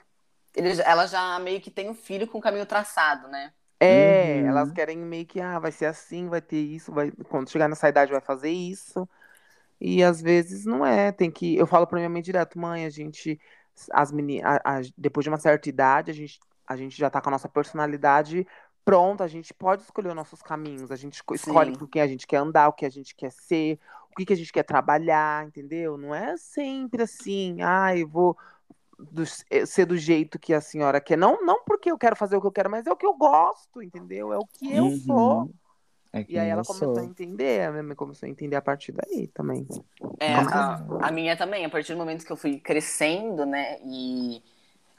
Ele- ela já meio que tem um filho com o caminho traçado, né? É, Uhum. elas querem meio que, ah, vai ser assim, vai ter isso, vai, quando chegar nessa idade vai fazer isso. E às vezes não é, tem que, eu falo pra minha mãe direto, mãe, a gente, as meni, a- a- depois de uma certa idade, a gente, a gente já tá com a nossa personalidade pronta, a gente pode escolher os nossos caminhos, a gente esco- escolhe Sim. com quem a gente quer andar, o que a gente quer ser, o que que a gente quer trabalhar, entendeu? Não é sempre assim, ah, eu vou do- eh, ser do jeito que a senhora quer. Não, não porque eu quero fazer o que eu quero, mas é o que eu gosto, entendeu? É o que eu Uhum. sou. É E aí ela começou sou. a entender, a minha mãe começou a entender a partir daí também. É, a, a minha também, a partir do momento que eu fui crescendo, né, e,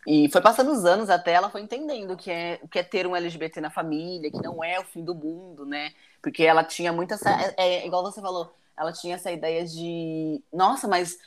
e foi passando os anos até ela foi entendendo o que é, o que é ter um LGBT na família, que não é o fim do mundo, né, porque ela tinha muita essa, é, é, igual você falou, ela tinha essa ideia de, nossa, mas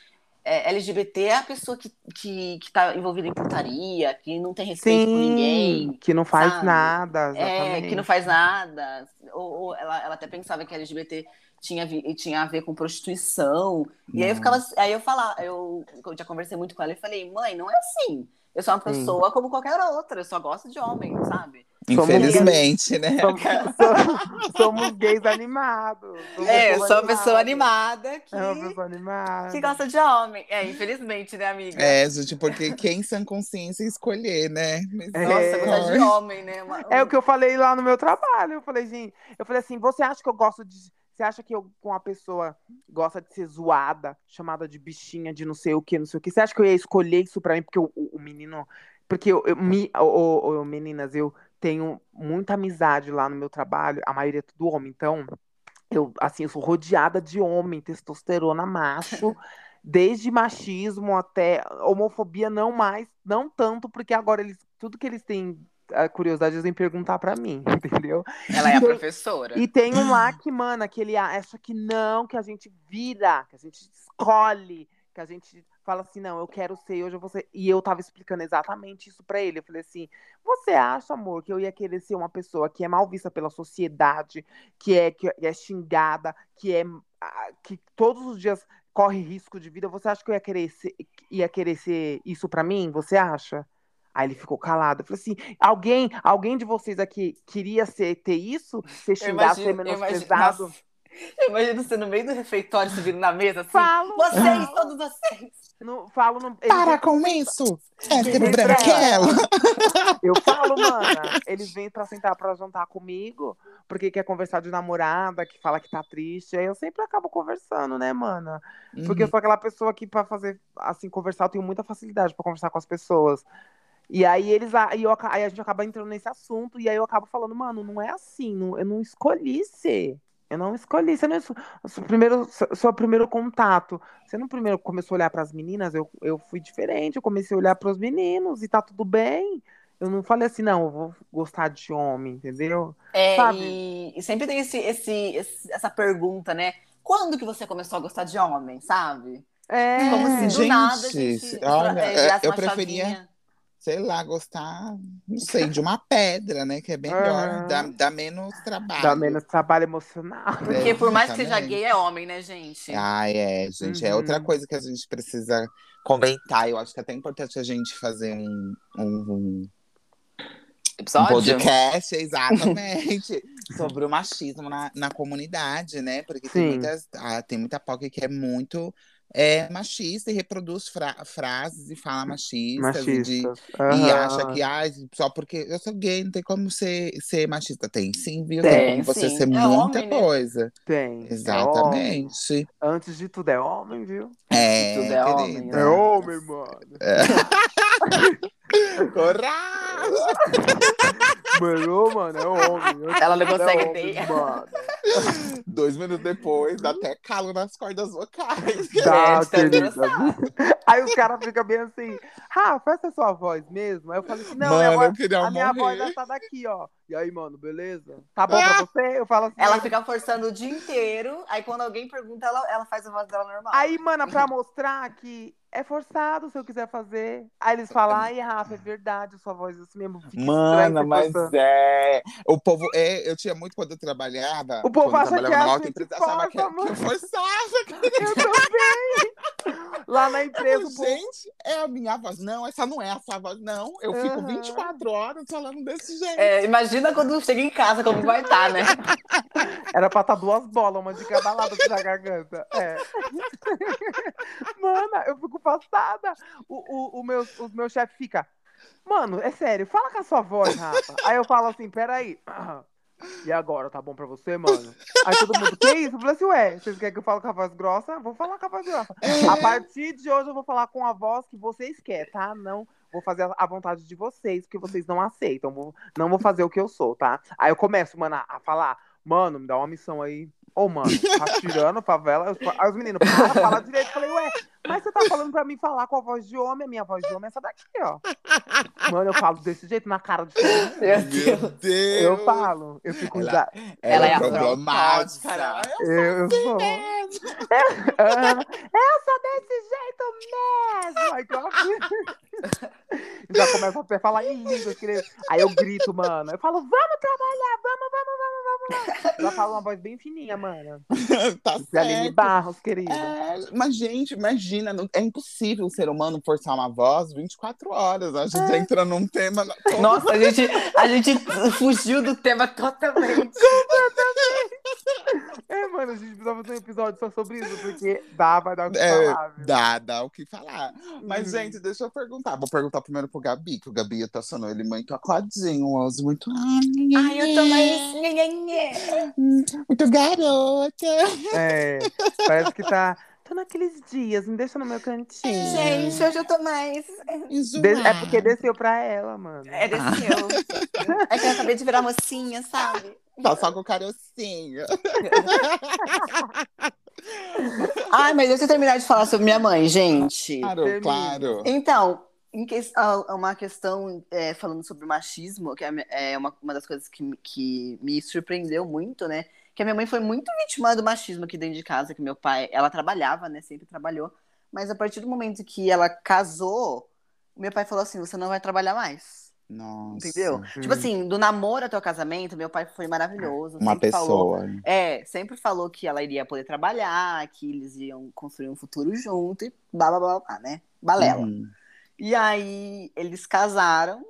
é, LGBT é a pessoa que, que, que tá envolvida em putaria, que não tem respeito por ninguém, que não faz sabe? nada, é, exatamente. que não faz nada. Ou, ou ela, ela até pensava que LGBT tinha, tinha a ver com prostituição. E aí eu ficava, aí eu falava, eu, eu já conversei muito com ela e falei, mãe, não é assim. Eu sou uma pessoa como qualquer outra, eu só gosto de homem, sabe? Somos Infelizmente, né? Somos, somos- somos gays animados. somos É, eu sou uma pessoa animada que, É uma pessoa animada. que gosta de homem. É, infelizmente, né, amiga? É, gente, porque quem sem consciência escolher, né? É. Nossa, gostar de homem, né? Uma- É o que eu falei lá no meu trabalho. Eu falei, gente, eu falei assim, você acha que eu gosto de. Você acha que eu, com uma pessoa gosta de ser zoada, chamada de bichinha, de não sei o que, não sei o que? Você acha que eu ia escolher isso pra mim? Porque o, o- o menino. Porque eu, eu me, meninas, eu tenho muita amizade lá no meu trabalho, a maioria é tudo homem, então eu, assim, eu sou rodeada de homem, testosterona macho, desde machismo até homofobia, não mais, não tanto, porque agora eles, tudo que eles têm a curiosidade, eles vêm perguntar pra mim, entendeu? Ela é a professora. E tem um lá que, mano, que ele acha que não, que a gente vira, que a gente escolhe, que a gente fala assim, não, eu quero ser, hoje eu vou ser. E eu tava explicando exatamente isso pra ele. Eu falei assim: você acha, amor, que eu ia querer ser uma pessoa que é mal vista pela sociedade, que é, que é xingada, que é que todos os dias corre risco de vida? Você acha que eu ia querer ser, ia querer ser isso pra mim? Você acha? Aí ele ficou calado. Eu falei assim: alguém, alguém de vocês aqui queria ser, ter isso? Ser Eu xingado, ser eu imagino, menosprezado? nossa, eu imagino você no meio do refeitório subindo na mesa assim. Falo, Vocês, todos vocês. não, falo no, ele Para vem- com isso! Hétero Ele branquelo! Eu falo, mana, eles vêm pra sentar pra jantar comigo, porque quer conversar de namorada, que fala que tá triste. Aí eu sempre acabo conversando, né, mana? Porque eu Uhum. sou aquela pessoa que, pra fazer, assim, conversar, eu tenho muita facilidade pra conversar com as pessoas. E aí eles aí, eu, aí a gente acaba entrando nesse assunto, e aí eu acabo falando, mano, não é assim, não- eu não escolhi ser. Eu não escolhi, você não es- seu primeiro, seu, primeiro contato. Você não primeiro começou a olhar pras meninas, eu, eu fui diferente, eu comecei a olhar pros meninos e tá tudo bem. Eu não falei assim, não, eu vou gostar de homem, entendeu? É, Sabe? e, e sempre tem esse, esse, esse- essa pergunta, né? Quando que você começou a gostar de homem, sabe? É, Como se do gente, nada a gente olha, é, eu preferia- chavinha. Sei lá, gostar, não sei, de uma pedra, né? Que é melhor, dá, dá menos trabalho. dá menos trabalho emocional. Porque por mais que seja gay, é homem, né, gente? Ah, é, gente. É outra Uhum. coisa que a gente precisa comentar. Eu acho que é até importante a gente fazer um, um, um- um podcast, exatamente, sobre o machismo na, na comunidade, né? Porque tem, Sim. muitas, ah, tem muita POC que é muito é, machista e reproduz fra- frases e fala machistas. E, de- Machistas. e acha que ah, só porque eu sou gay não tem como ser, ser machista. Tem sim, viu? Tem, Tem, como você sim. ser É muita homem, né? coisa. Tem. é. Exatamente. Antes de tudo é homem, viu? É, Tudo é homem, né? É homem, mano. Coragem! Mano, mano, é homem. Ela não consegue é homem, ter. Mano. Dois minutos depois, dá até calo nas cordas vocais. Tá, É, querida. Aí os caras ficam bem assim, Rafa, essa é sua voz mesmo? Aí eu falei assim, não, minha Mano, voz- eu queria a minha voz morrer. é essa daqui, ó. E aí, mano, beleza? Tá bom pra você? Eu falo assim. Ela fica forçando o dia inteiro, aí quando alguém pergunta, ela, ela faz a voz dela normal. Aí, mana, pra mostrar que é forçado se eu quiser fazer. Aí eles falam, ai, Rafa, é verdade, sua voz é assim mesmo. Mana, mas forçando." é. O povo. É, eu tinha muito quando eu trabalhava. O povo acha que é na a outra gente empresa, achava que, que eu forçava. Eu também. Lá na empresa, povo Gente, é a minha voz. Não, essa não é a sua voz. Não, eu fico Aham. 24 horas falando desse jeito. É, imagina quando chega em casa, como vai estar, né? Era pra estar duas bolas, uma de cada lado na garganta. É. Mana, eu fico passada. O, o, o meu, o meu chefe fica, mano, é sério, fala com a sua voz, Rafa. Aí eu falo assim, peraí. E agora, tá bom pra você, mano? Aí todo mundo, que isso? Eu falei assim, ué, vocês querem que eu fale com a voz grossa? Vou falar com a voz grossa. A partir de hoje eu vou falar com a voz que vocês querem, tá? Não vou fazer a- vontade de vocês, porque vocês não aceitam. Vou- não vou fazer o que eu sou, tá? Aí eu começo, mano, a falar, mano, me dá uma missão aí. Ô, mano, tá tirando favela. Aí os meninos, para, fala direito. Eu falei, ué, mas você tá falando pra mim falar com a voz de homem, a minha voz de homem é essa daqui, ó. Mano, eu falo desse jeito, na cara de todo mundo. Meu Deus. Deus! Eu falo, eu fico. Ela- da- Ela é problemática. afrontosa. Eu, eu sou. Ah, eu sou desse jeito mesmo! Aí que eu já começa a falar em língua, querido. Aí eu grito, mano. Eu falo, vamos trabalhar, vamos, vamos, vamos, Já falo uma voz bem fininha, mano. tá De Aline certo. Barros, querido. É, mas, gente, imagina, não- é impossível o ser humano forçar uma voz 24 horas. A gente entra num tema. Nossa, a gente, a gente fugiu do tema totalmente. É, mano, a gente precisa fazer um episódio só sobre isso, porque dá, vai dar o que É, falar, viu? dá, dá o que falar. Mas, Uhum. gente, deixa eu perguntar. Vou perguntar primeiro pro Gabi, que o Gabi tá sonando ele muito acordinho, hoje muito. Ai, eu tô mais. Muito garota. É, parece que tá. tô naqueles dias, me deixa no meu cantinho. Gente, hoje eu tô mais. De- é porque desceu pra ela, mano. É desceu. é que eu acabei de virar mocinha, sabe? Tá só com o carocinho. Ai, mas deixa eu terminar de falar sobre minha mãe, gente. Claro, Termina. claro. Então, em que- uma questão é, falando sobre o machismo, que é, é uma, uma das coisas que, me- que me surpreendeu muito, né? Que a minha mãe foi muito vítima do machismo aqui dentro de casa, que meu pai, ela trabalhava, né? Sempre trabalhou. Mas a partir do momento que ela casou, meu pai falou assim: você não vai trabalhar mais. Nossa. Entendeu? Hum. Tipo assim, do namoro até o casamento, meu pai foi maravilhoso. Uma sempre falou- pessoa. é, sempre falou que ela iria poder trabalhar, que eles iam construir um futuro junto e blá blá blá, blá né? Balela. Uhum. E aí eles casaram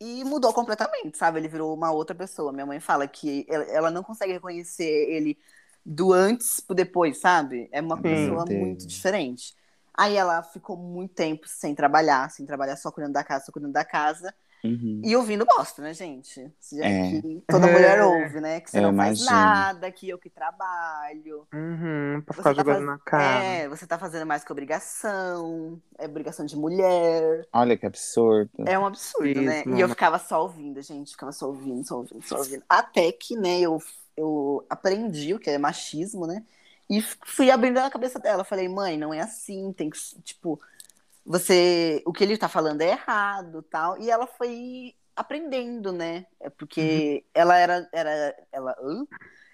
e mudou completamente, sabe? Ele virou uma outra pessoa. Minha mãe fala que ela- não consegue reconhecer ele do antes pro depois, sabe? É uma Sim. pessoa Meu muito Deus. diferente. Aí ela ficou muito tempo sem trabalhar, sem trabalhar só cuidando da casa, só cuidando da casa. Uhum. E ouvindo bosta, né, gente? Já É. que toda mulher ouve, né? Que você Eu não faz imagino. nada, que eu que trabalho. Uhum, pra Você ficar tá jogando faz- na cara. É, você tá fazendo mais que obrigação. É obrigação de mulher. Olha que absurdo. É um absurdo, né? Isso, E eu mano. ficava só ouvindo, gente. Ficava só ouvindo, só ouvindo, só ouvindo. Até que, né, eu, eu aprendi o que é machismo, né? E fui abrindo a cabeça dela. Falei, mãe, não é assim. Tem que, tipo, você. O que ele tá falando é errado tal. E ela foi aprendendo, né? É porque ela era. era ela, hã?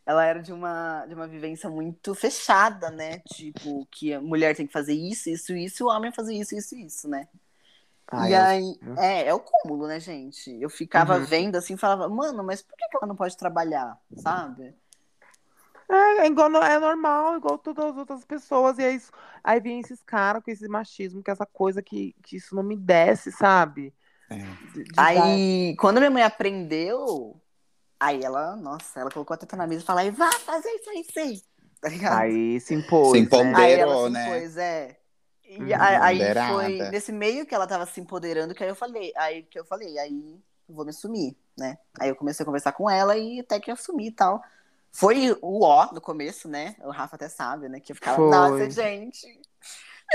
ela era de uma, de uma vivência muito fechada, né? Tipo, que a mulher tem que fazer isso, isso, isso, e o homem fazer isso, isso, isso, né? Ai, e eu- aí, é, é o cúmulo, né, gente? Eu ficava Uhum. vendo assim, falava, mano, mas por que, que ela não pode trabalhar, sabe? É, é igual, é normal, igual todas as outras pessoas. E é isso. Aí vem esses caras com esse machismo, que é essa coisa que, que isso não me desce, sabe? É. De- de dar- Aí, quando minha mãe aprendeu, aí ela, nossa, ela colocou a teta na mesa e falou, vá fazer isso aí, sim. Tá ligado? Aí se impôs. Se né? empoderou. Aí ela se né? impôs, é. E Uhum. aí, foi nesse meio que ela tava se empoderando que aí eu falei, aí que eu falei, aí eu vou me assumir, né? Aí eu comecei a conversar com ela e até que eu assumi e tal. Foi o ó no começo, né? O Rafa até sabe, né? Que eu ficava, Foi. nossa, gente,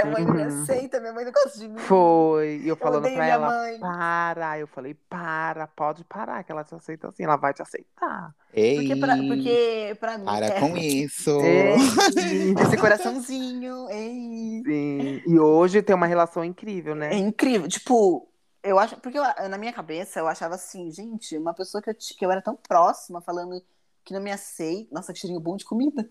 minha mãe não me Uhum. aceita, minha mãe não gosta de mim. Foi. E eu Eu falando pra ela, mãe. para. Eu falei, para, pode parar, que ela te aceita assim, ela vai te aceitar. Ei, Porque pra, porque pra mim. para é- com isso. Ei, Esse coraçãozinho, ei. Sim. E hoje tem uma relação incrível, É né? incrível. Tipo, eu acho. Porque eu- na minha cabeça eu achava assim, gente, uma pessoa que eu, que eu era tão próxima, falando que não me aceita. Nossa, que cheirinho bom de comida.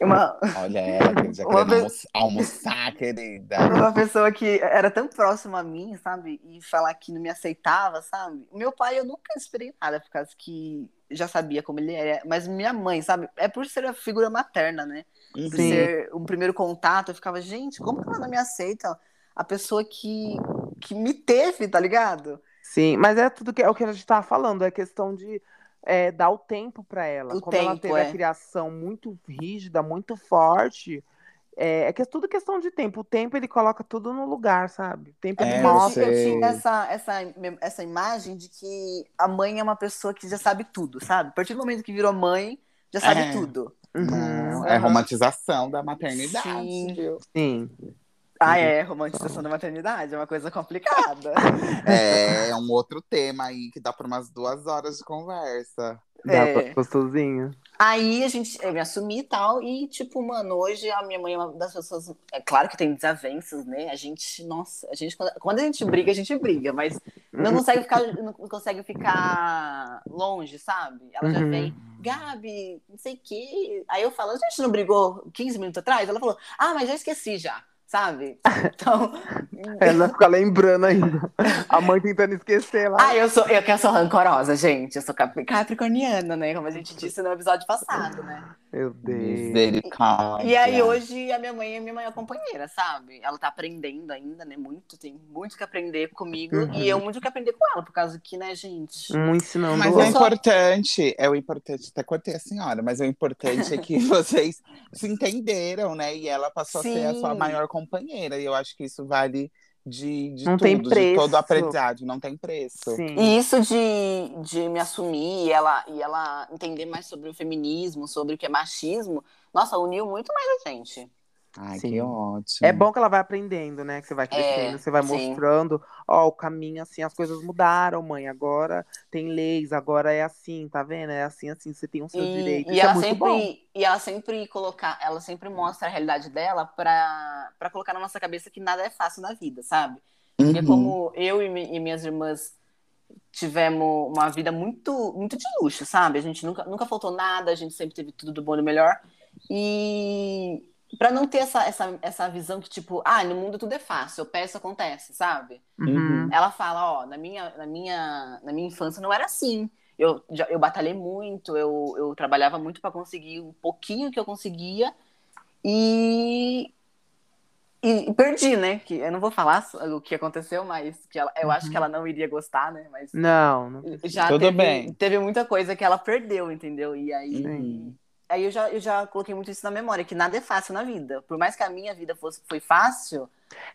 Uma, Olha ela, já Uma querendo almo- almoçar, querida. uma pessoa que era tão próxima a mim, sabe? E falar que não me aceitava, sabe? Meu pai, eu nunca esperei nada, por causa que já sabia como ele era. Mas minha mãe, sabe? É por ser a figura materna, né? Por Uhum. Sim. ser um primeiro contato, eu ficava, gente, como que ela não me aceita? A pessoa que, que me teve, tá ligado? Sim, mas é tudo que é o que a gente tava falando, é questão de é, dar o tempo pra ela. O Como ela tempo, teve é. a criação muito rígida, muito forte, é, é que é tudo questão de tempo. O tempo ele coloca tudo no lugar, sabe? O tempo É, eu, mostra. eu tinha essa, essa, essa imagem de que a mãe é uma pessoa que já sabe tudo, sabe? A partir do momento que virou mãe, já sabe É. tudo. Uhum, Não, é da maternidade, Sim. viu? sim. Ah, é, romantização da maternidade, é uma coisa complicada. É um outro tema aí que dá por umas duas horas de conversa. Dá É. pra- gostosinho. Aí a gente, eu me assumi e tal, e tipo, mano, hoje a minha mãe é uma das pessoas. É claro que tem desavenças, né? A gente, nossa, a gente, quando- quando a gente briga, a gente briga, mas não consegue ficar, não consegue ficar longe, sabe? Ela já Uhum. vem, Gabi, não sei o quê. Aí eu falo, a gente não brigou 15 minutos atrás? Ela falou, ah, mas já esqueci já, sabe? Então. Ela fica lembrando ainda. A mãe tentando esquecer lá. Ah, eu sou, eu que eu sou rancorosa, gente. Eu sou cap- capricorniana, né? Como a gente disse no episódio passado, né? Meu Deus. Misericórdia. E aí hoje a minha mãe é minha maior companheira, sabe? Ela tá aprendendo ainda, né? Muito, tem muito que aprender comigo Uhum. e eu muito que aprender com ela, por causa que, né, gente? Um ensinando Mas o é importante, é o importante, até cortei a senhora, mas o importante é que vocês se entenderam, né? E ela passou a ser a sua Sim. maior companheira. E eu acho que isso vale de, de Não tudo, tem de preço. todo aprendizado, não tem preço. Sim. E isso de, de me assumir e ela, e ela entender mais sobre o feminismo, sobre o que é machismo, nossa, uniu muito mais a gente. Ai, Sim. que ótimo. É bom que ela vai aprendendo, né? Que você vai crescendo, É, você vai sim. mostrando, ó, o caminho assim, as coisas mudaram, mãe. Agora tem leis, agora é assim, tá vendo? É assim, assim, você tem os seus direitos. E, e Isso é ela muito bom. sempre, e ela sempre colocar, ela sempre mostra a realidade dela pra, pra colocar na nossa cabeça que nada é fácil na vida, sabe? Porque Uhum. como eu e, mi- e minhas irmãs tivemos uma vida muito, muito de luxo, sabe? A gente nunca, nunca faltou nada, a gente sempre teve tudo do bom e do melhor. E pra não ter essa, essa, essa visão que, tipo, ah, no mundo tudo é fácil, eu peço, acontece, sabe? Uhum. Ela fala, ó, na minha, na minha, na minha infância não era assim. Eu, eu batalhei muito, eu, eu trabalhava muito para conseguir o pouquinho que eu conseguia e, e, e perdi, né? Que eu não vou falar o que aconteceu, mas que ela, eu acho que ela não iria gostar, né? Mas Não, não. já Tudo teve, bem. teve muita coisa que ela perdeu, entendeu? E aí, Sim. Aí eu, já, eu já coloquei muito isso na memória, que nada é fácil na vida. Por mais que a minha vida fosse, foi fácil,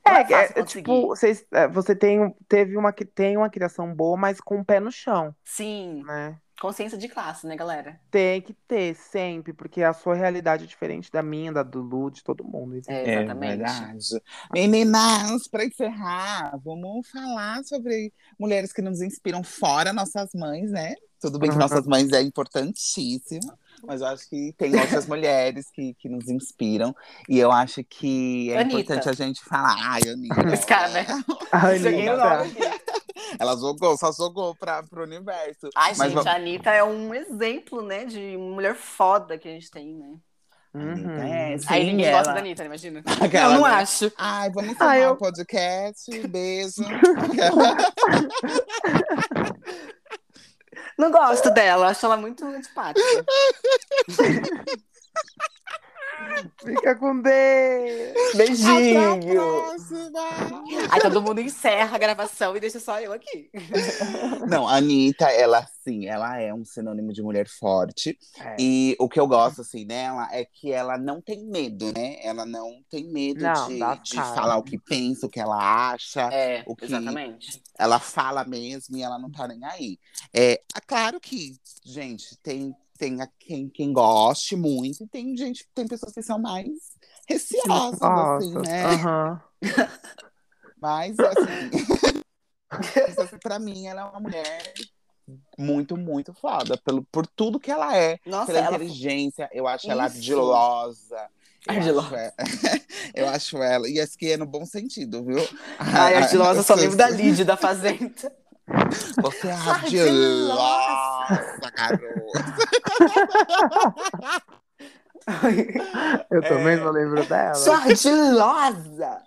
É, é, fácil é, tipo, vocês, é, você tem, teve uma, que tem uma criação boa, mas com o pé no chão, Sim, né? consciência de classe, né, galera? Tem que ter, sempre, porque a sua realidade é diferente da minha, da do Lu, de todo mundo. É, É exatamente. verdade. Meninas, para encerrar, vamos falar sobre mulheres que nos inspiram fora nossas mães, né? Tudo bem que nossas mães é importantíssima, mas eu acho que tem outras mulheres que, que nos inspiram. E eu acho que é Anitta. importante a gente falar. Ai, Anitta. Esse cara, né? A Joguei o Anitta. nome aqui. Ela jogou, só jogou para o universo. Ai, Mas gente, vamos- a Anitta é um exemplo, né, de mulher foda que a gente tem, né? Uhum. é, sim, Aí ninguém ela- gosta da Anitta, imagina. Aquela, eu não né? acho. Ai, vamos encerrar Ah, eu- o podcast. Beijo. Não gosto dela, acho ela muito antipática. Fica com Deus. Beijinho! Aí todo mundo encerra a gravação e deixa só eu aqui. Não, a Anitta, ela sim, ela é um sinônimo de mulher forte. É. E o que eu gosto, assim, dela é que ela não tem medo, né? Ela não tem medo Não, de, de falar o que pensa, o que ela acha. É, O que- exatamente. Ela fala mesmo e ela não tá nem aí. É, é claro que, gente, tem, tem a quem, quem goste muito e tem gente, tem pessoas que são mais receosas, assim, né? aham. Mas, assim, assim, pra mim, ela é uma mulher muito, muito foda. Pelo, por tudo que ela é. Nossa, Pela ela. inteligência, eu acho ela Isso. ardilosa. Eu Ardilosa. acho, ela, eu acho ela. E esse que é no bom sentido, viu? Ai, ardilosa, só lembro da Lid da Fazenda. Você é ardilosa, garota. Eu também É. não lembro dela. Sou ardilosa!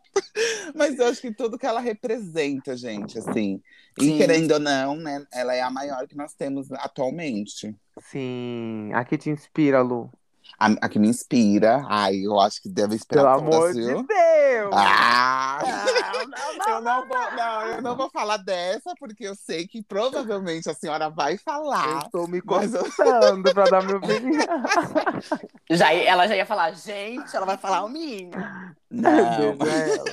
Mas eu acho que tudo que ela representa, gente, assim. E Sim. querendo ou não, né? Ela é a maior que nós temos atualmente. Sim. A que te inspira, Lu? A, a que me inspira. Ai, eu acho que deve inspirar Pelo todas, amor de? Deus! Ah! Não, não, não. Eu não, vou, não, eu não vou falar dessa, porque eu sei que provavelmente a senhora vai Eu falar. estou me Mas eu- coçando pra dar minha opinião. Já, ela já ia falar, gente, ela vai falar o mínimo. Não, ela.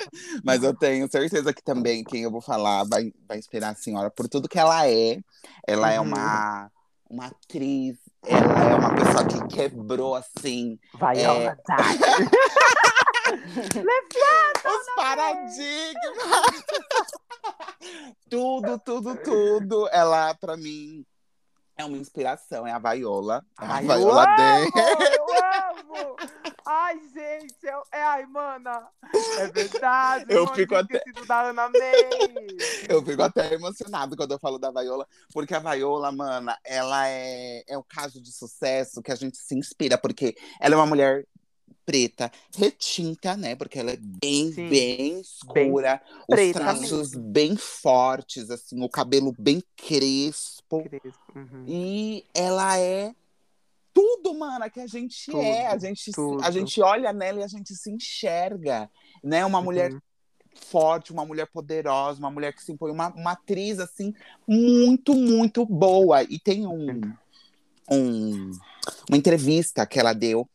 mas eu tenho certeza que também quem eu vou falar vai, vai inspirar a senhora por tudo que ela é. Ela é Uhum. uma, uma atriz, ela é uma pessoa que quebrou, assim, Vai, É. ela, tá. os paradigmas. tudo, tudo, tudo. Ela, pra mim, é uma inspiração. É a Vaiola. É a Ai, eu Vaiola amo, Day. eu amo! Ai, gente, é, é ai, mana. É verdade. Eu fico até- da Ana May. Eu fico até emocionado quando eu falo da Vaiola, porque a Vaiola, mana, ela é, é o caso de sucesso que a gente se inspira, porque ela é uma mulher preta, retinta, né? Porque ela é bem, Sim. bem escura, os preta traços mesmo. bem fortes, assim, o cabelo bem crespo. Uhum. E ela é tudo, mana, que a gente Tudo, é. A gente, tudo. a gente olha nela e a gente se enxerga, né? Uma mulher Uhum. forte, uma mulher poderosa, uma mulher que se impõe, uma, uma atriz, assim, muito, muito boa. E tem um, um- uma entrevista que ela deu,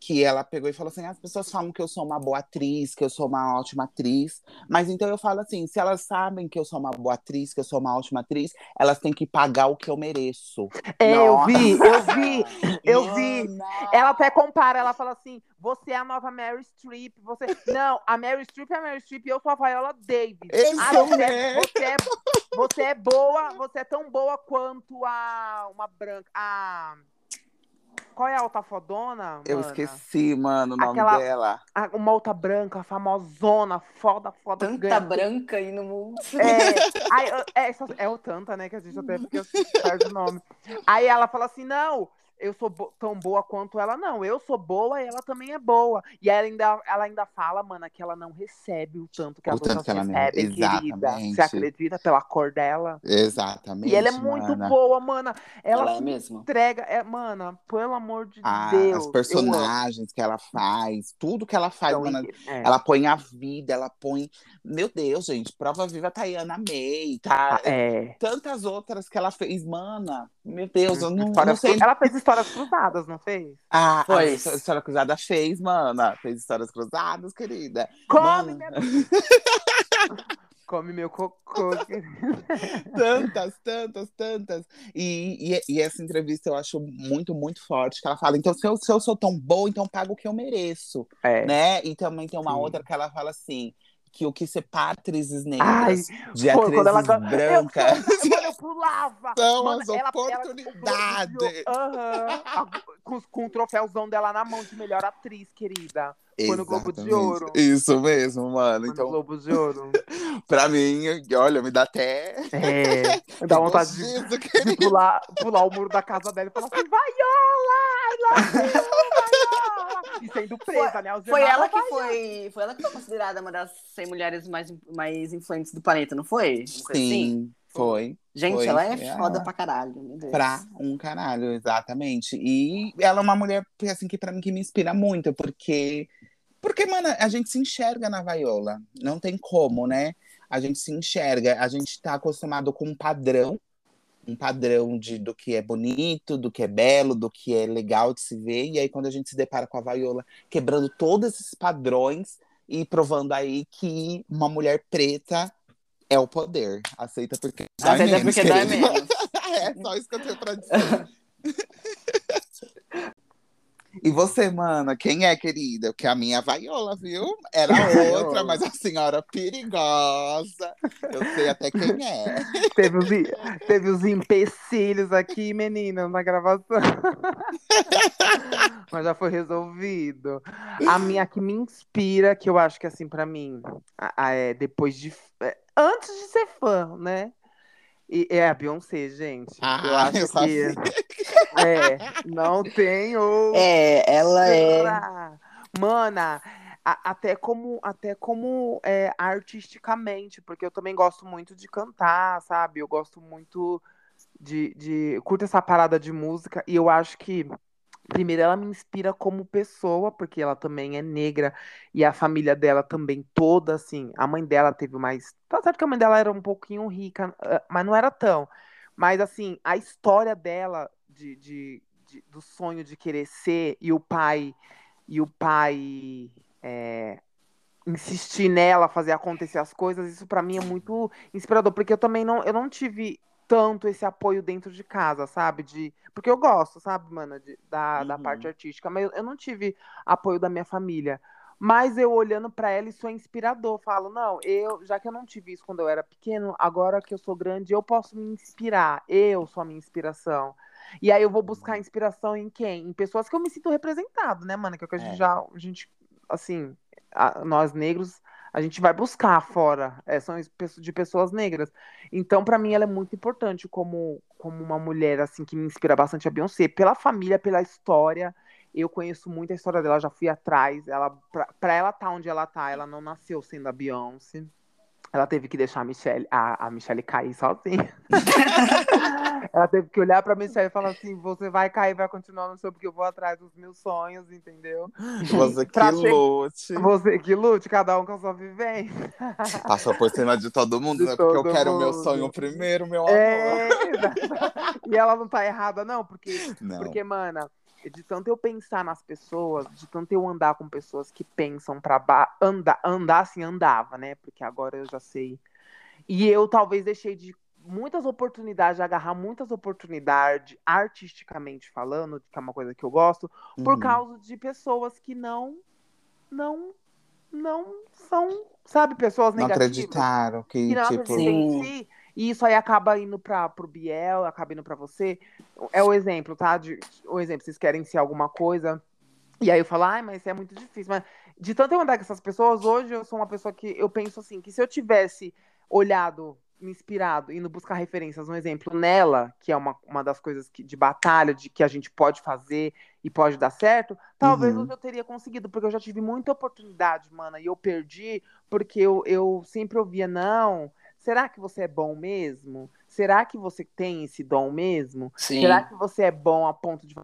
que ela pegou e falou assim: as pessoas falam que eu sou uma boa atriz, que eu sou uma ótima atriz, mas então eu falo assim: se elas sabem que eu sou uma boa atriz, que eu sou uma ótima atriz, elas têm que pagar o que eu mereço. É, eu vi, eu vi, eu vi. Ela até compara, ela fala assim: você é a nova Mary Streep, você. Não, a Mary Streep é a Mary Streep e eu sou a Viola Davis. Ah, você, é, você, é, você é boa, você é tão boa quanto a uma branca. A. Qual é a outra fodona? Eu mana? esqueci, mano, o nome Aquela- dela. A- uma outra branca, famosona, foda, foda. Tanta branca aí no mundo. É, aí, eu- é, só- é o Tanta, né? Que a gente até fica perde o nome. Aí ela fala assim: não, eu sou bo- tão boa quanto ela, não. Eu sou boa e ela também é boa. E ela ainda, ela ainda fala, mana, que ela não recebe o tanto que O as tanto que ela não- recebem, querida. Você acredita pela cor dela? Exatamente. E ela é muito mana. boa, mana. Ela, Ela é mesmo. entrega. É, mana, pelo amor de Ah, Deus. as personagens que ela faz, tudo que ela faz, Então, mana, é. ela põe a vida, ela põe. Meu Deus, gente, prova viva Tayana May, tá? É. Tantas outras que ela fez, mana. Meu Deus, eu não, não Histórias sei. Ela fez histórias cruzadas, não fez? Ah, Foi. História Cruzada fez, mana. Fez histórias cruzadas, querida. Come, Mana. minha... Come meu cocô. tantas, tantas, tantas. E, e, e essa entrevista eu acho muito, muito forte. Que ela fala: então, se eu, se eu sou tão boa, então pago o que eu mereço. É. né? E também tem uma Sim. outra que ela fala assim: que o que separa atrizes Ai, negras de Foi quando ela atrizes brancas Eu, mano, eu pulava. são Mano, as ela- ela- oportunidades. Aham. A- com, com o troféuzão dela na mão de melhor atriz, querida. Foi no Globo de. Ouro. Isso mesmo, mano. Foi no Então, Globo de Ouro. pra mim, olha, me dá até. É. Dá vontade de, de pular, pular o muro da casa dela e falar assim: Vaiola! I love you, Vaiola! E sendo presa, né? Foi algemada, ela que foi, foi ela que foi considerada uma das 100 mulheres mais, mais influentes do planeta, não foi? Coisa assim? Sim, foi. Gente, Foi, ela é foi foda ela. pra caralho, meu Deus. Pra um caralho, exatamente. E ela é uma mulher, assim, que pra mim que me inspira muito, porque. Porque, mano, a gente se enxerga na vaiola. Não tem como, né? A gente se enxerga. A gente tá acostumado com um padrão. Um padrão de, do que é bonito, do que é belo, do que é legal de se ver. E aí, quando a gente se depara com a vaiola, quebrando todos esses padrões e provando aí que uma mulher preta é o poder. Aceita porque dói Aceita menos, porque querida. menos. É só isso que eu tenho pra dizer. E você, mana, quem é, querida? Porque a minha vaiola, viu? Era outra, mas a senhora perigosa. Eu sei até quem é. Teve os, teve os empecilhos aqui, meninas, na gravação. Mas já foi resolvido. A minha que me inspira, que eu acho que assim, pra mim, a- a- é depois de. é, antes de ser fã, né? E é a Beyoncé, gente. eu Ah, acho eu que. É, não tem outra. É, ela é. Mana, a- até como, até como é, artisticamente, porque eu também gosto muito de cantar, sabe? Eu gosto muito de, de. eu Curto essa parada de música, e eu acho que. Primeiro, ela me inspira como pessoa, porque ela também é negra e a família dela também toda, assim. A mãe dela teve mais. Tá certo que a mãe dela era um pouquinho rica, eh, mas não era tão. Mas, assim, a história dela de, de- de- do sonho de querer ser e o pai e o pai é, insistir nela fazer acontecer as coisas, isso pra mim é muito inspirador, porque eu também não, eu não tive tanto esse apoio dentro de casa, sabe? De, porque eu gosto, sabe, mana, de- da, da Uhum. parte artística, mas eu, eu não tive apoio da minha família. Mas eu olhando pra ela, isso é inspirador. Falo, não, eu, já que eu não tive isso quando eu era pequeno, agora que eu sou grande, eu posso me inspirar. Eu sou a minha inspiração. E aí eu vou buscar inspiração em quem? Em pessoas que eu me sinto representado, né, mano? Que é o que a gente É. já, a gente, assim, a- nós negros, a gente vai buscar fora, é, são de pessoas negras. Então, pra mim, ela é muito importante como, como uma mulher, assim, que me inspira bastante a Beyoncé, pela família, pela história. Eu conheço muito a história dela, já fui atrás. Ela, pra ela estar onde ela tá, ela não nasceu sendo a Beyoncé. Ela teve que deixar a Michelle, a, a Michelle cair sozinha. ela teve que olhar pra Michelle e falar assim: você vai cair, vai continuar no seu, porque eu vou atrás dos meus sonhos, entendeu? Você que lute. Você que lute, cada um com a sua vivência. Passou por cima de todo mundo, De né? Porque eu quero o meu sonho primeiro, meu amor. É, e ela não tá errada, não, porque Não. Porque, mana, de tanto eu pensar nas pessoas, de tanto eu andar com pessoas que pensam pra andar, andar assim, andava, né? Porque agora eu já sei. E eu talvez deixei de muitas oportunidades, de agarrar muitas oportunidades, artisticamente falando, que é uma coisa que eu gosto, uhum. por causa de pessoas que não, não, não são, sabe, pessoas não negativas. acreditaram que, que não tipo... acreditam em si. E isso aí acaba indo para o Biel, acaba indo para você. É o exemplo, tá? De, o exemplo, vocês querem ser alguma coisa. E aí eu falo, ai, mas isso é muito difícil. Mas de tanto eu andar com essas pessoas, hoje eu sou uma pessoa que eu penso assim, que se eu tivesse olhado me inspirado, indo buscar referências, um exemplo nela, que é uma, uma das coisas que, de batalha, de que a gente pode fazer e pode dar certo, talvez uhum. eu teria conseguido, porque eu já tive muita oportunidade, mana, e eu perdi, porque eu, eu sempre ouvia, não, será que você é bom mesmo? Será que você tem esse dom mesmo? Sim. Será que você é bom a ponto de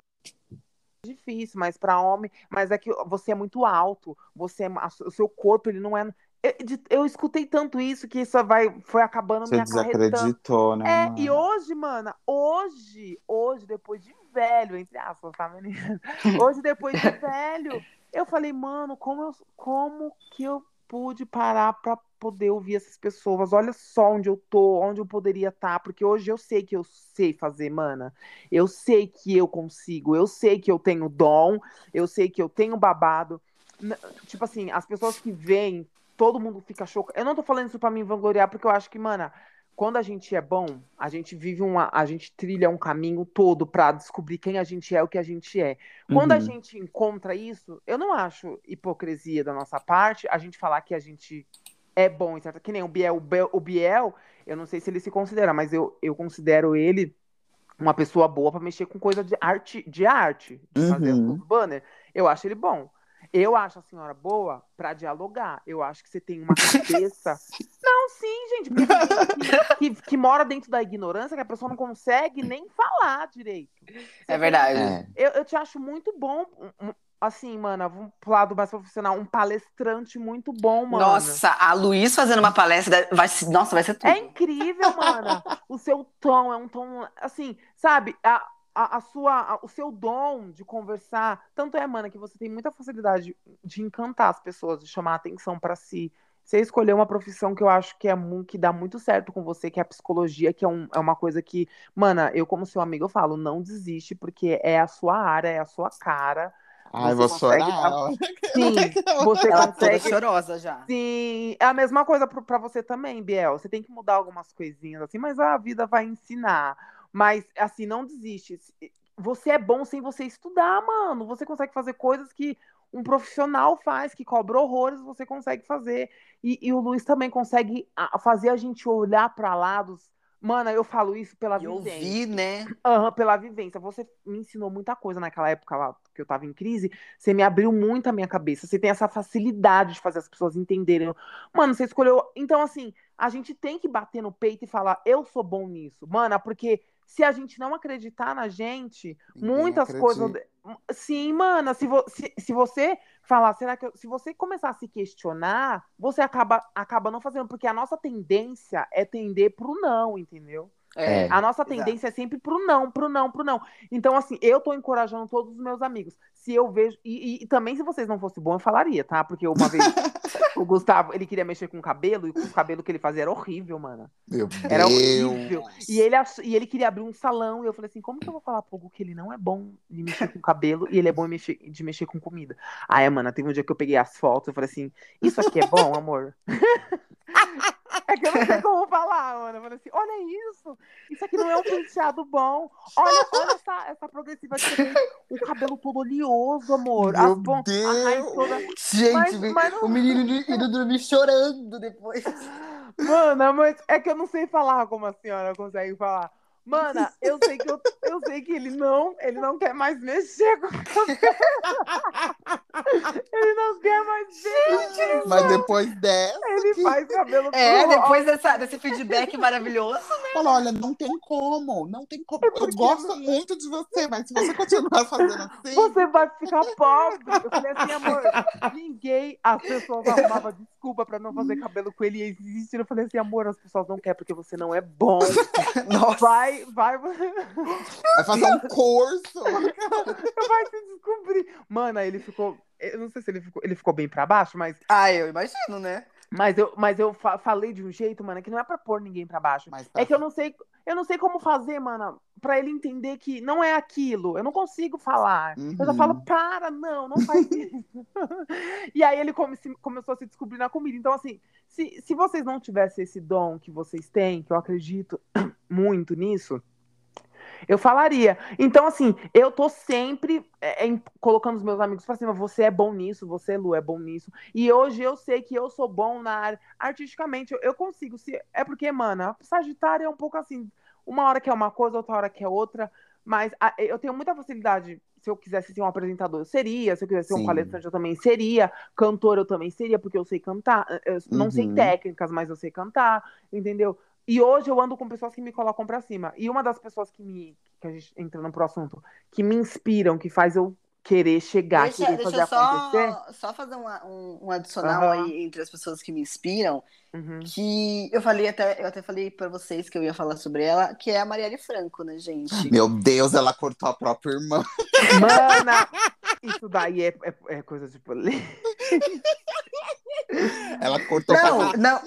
difícil, mas para homem, mas é que você é muito alto, você é, o seu corpo ele não é eu, eu, escutei tanto isso que isso vai, foi acabando Você me desacreditou, né? É, e hoje, mana, hoje, hoje, depois de velho, entre aspas, tá, menina? Hoje, depois de velho, eu falei, mano, como, eu, como que eu pude parar pra poder ouvir essas pessoas. Olha só onde eu tô, onde eu poderia estar, tá, porque hoje eu sei que eu sei fazer, mana. Eu sei que eu consigo, eu sei que eu tenho dom, eu sei que eu tenho babado. Tipo assim, as pessoas que vêm, todo mundo fica chocado. Eu não tô falando isso pra me vangloriar, porque eu acho que, mana, quando a gente é bom, a gente vive uma. A gente trilha um caminho todo para descobrir quem a gente é, o que a gente é. Quando uhum. a gente encontra isso, eu não acho hipocrisia da nossa parte a gente falar que a gente é bom, certo? Que nem o Biel, o Biel, o Biel eu não sei se ele se considera, mas eu, eu considero ele uma pessoa boa para mexer com coisa de arte, de arte, de fazer uhum. banner. Eu acho ele bom. Eu acho a senhora boa para dialogar. Eu acho que você tem uma cabeça. não, sim, gente. Que, que, que, mora dentro da ignorância, que a pessoa não consegue nem falar direito. Você é verdade. É. Eu, eu te acho muito bom assim, mano, vamos pro lado mais profissional, um palestrante muito bom, mano. Nossa, a Luiz fazendo uma palestra, vai, nossa, vai ser tudo. É incrível, mano. o seu tom é um tom, assim, sabe? A, a, a sua, a, o seu dom de conversar, tanto é, mana, que você tem muita facilidade de encantar as pessoas, de chamar a atenção para si. Você escolheu uma profissão que eu acho que é muito, que dá muito certo com você, que é a psicologia, que é, um, é uma coisa que, mana, eu como seu amigo eu falo, não desiste, porque é a sua área, é a sua cara. Ai, vou chorar. Dar... Sim, você Ela consegue. chorosa já. Sim, é a mesma coisa para você também, Biel. Você tem que mudar algumas coisinhas assim, mas a vida vai ensinar. Mas, assim, não desiste. Você é bom sem você estudar, mano. Você consegue fazer coisas que um profissional faz, que cobra horrores, você consegue fazer. E, e o Luiz também consegue fazer a gente olhar para lados. Mano, eu falo isso pela e vivência. Ouvir, né? Uhum, pela vivência. Você me ensinou muita coisa naquela época lá que eu tava em crise. Você me abriu muito a minha cabeça. Você tem essa facilidade de fazer as pessoas entenderem. Mano, você escolheu. Então, assim, a gente tem que bater no peito e falar: eu sou bom nisso. Mano, porque se a gente não acreditar na gente, Ninguém muitas acredita. coisas. Sim, mana, se, vo... se, se você falar, será que eu... se você começar a se questionar, você acaba, acaba não fazendo, porque a nossa tendência é tender pro não, entendeu? É, a nossa tendência exato. é sempre pro não, pro não, pro não. Então, assim, eu tô encorajando todos os meus amigos. Se eu vejo. E, e, e também, se vocês não fossem bons, eu falaria, tá? Porque uma vez o Gustavo, ele queria mexer com o cabelo, e o cabelo que ele fazia era horrível, mano. Meu era horrível. E ele, e ele queria abrir um salão, e eu falei assim: como que eu vou falar pro Hugo que ele não é bom de mexer com cabelo e ele é bom de mexer, de mexer com comida? Aí, mano, teve um dia que eu peguei as fotos, eu falei assim: isso aqui é bom, amor? É que eu não sei como falar, mano. Eu falei assim, olha isso. Isso aqui não é um penteado bom. Olha, olha essa, essa progressiva que tem. O cabelo todo oleoso, amor. Meu As Deus. Toda... Gente, mas, mas não... o menino indo dormir chorando depois. Mano, mas é que eu não sei falar como a senhora consegue falar. Mana, eu sei que eu, eu sei que ele não, ele não quer mais mexer com o cabelo. ele não quer mais mexer. Mas depois dessa. Ele que... faz cabelo É, depois dessa, desse feedback maravilhoso, né? Fala, olha, não tem como, não tem como. É eu gosto muito de você, mas se você continuar fazendo assim. Você vai ficar pobre. Eu falei assim, amor, ninguém, as pessoas arrumavam desculpa pra não fazer cabelo com ele e existir. Eu falei assim, amor, as pessoas não querem porque você não é bom. Nossa. Vai vai, vai, Vai fazer um curso. vai se descobrir. Mano, aí ele ficou. Eu não sei se ele ficou, ele ficou bem pra baixo, mas, Ah, eu imagino, né? Mas eu, mas eu fa- falei de um jeito, mano, que não é pra pôr ninguém pra baixo. Mas É que eu não sei, eu não sei como fazer, mano, pra ele entender que não é aquilo. Eu não consigo falar. Eu já Uhum. falo, para, não, não faz isso. e aí ele come- se- começou a se descobrir na comida. Então, assim, se, se vocês não tivessem esse dom que vocês têm, que eu acredito muito nisso, eu falaria. Então, assim, eu tô sempre é, em- colocando os meus amigos pra cima. Você é bom nisso, você, Lu, é bom nisso. E hoje eu sei que eu sou bom na área. Artisticamente, eu, eu consigo. Se, é porque, mano, Sagitário é um pouco assim. Uma hora que é uma coisa, outra hora que é outra. Mas a- eu tenho muita facilidade. Se eu quisesse ser um apresentador, eu seria. Se eu quisesse ser Sim. um palestrante, eu também seria. Cantor, eu também seria, porque eu sei cantar. Eu não sei Uhum. técnicas, mas eu sei cantar, entendeu? E hoje eu ando com pessoas que me colocam pra cima. E uma das pessoas que me. Que a gente entrando pro assunto, que me inspiram, que faz eu querer chegar, Deixa, querer deixa fazer eu acontecer. só, só fazer uma- um, um adicional Aham. aí entre as pessoas que me inspiram, Uhum. que eu falei até, eu até falei pra vocês que eu ia falar sobre ela, que é a Marielle Franco, né, gente? Meu Deus, ela cortou a própria irmã. Mana, isso daí é, é, é coisa de polêmica. Ela cortou pra Não, falar. não.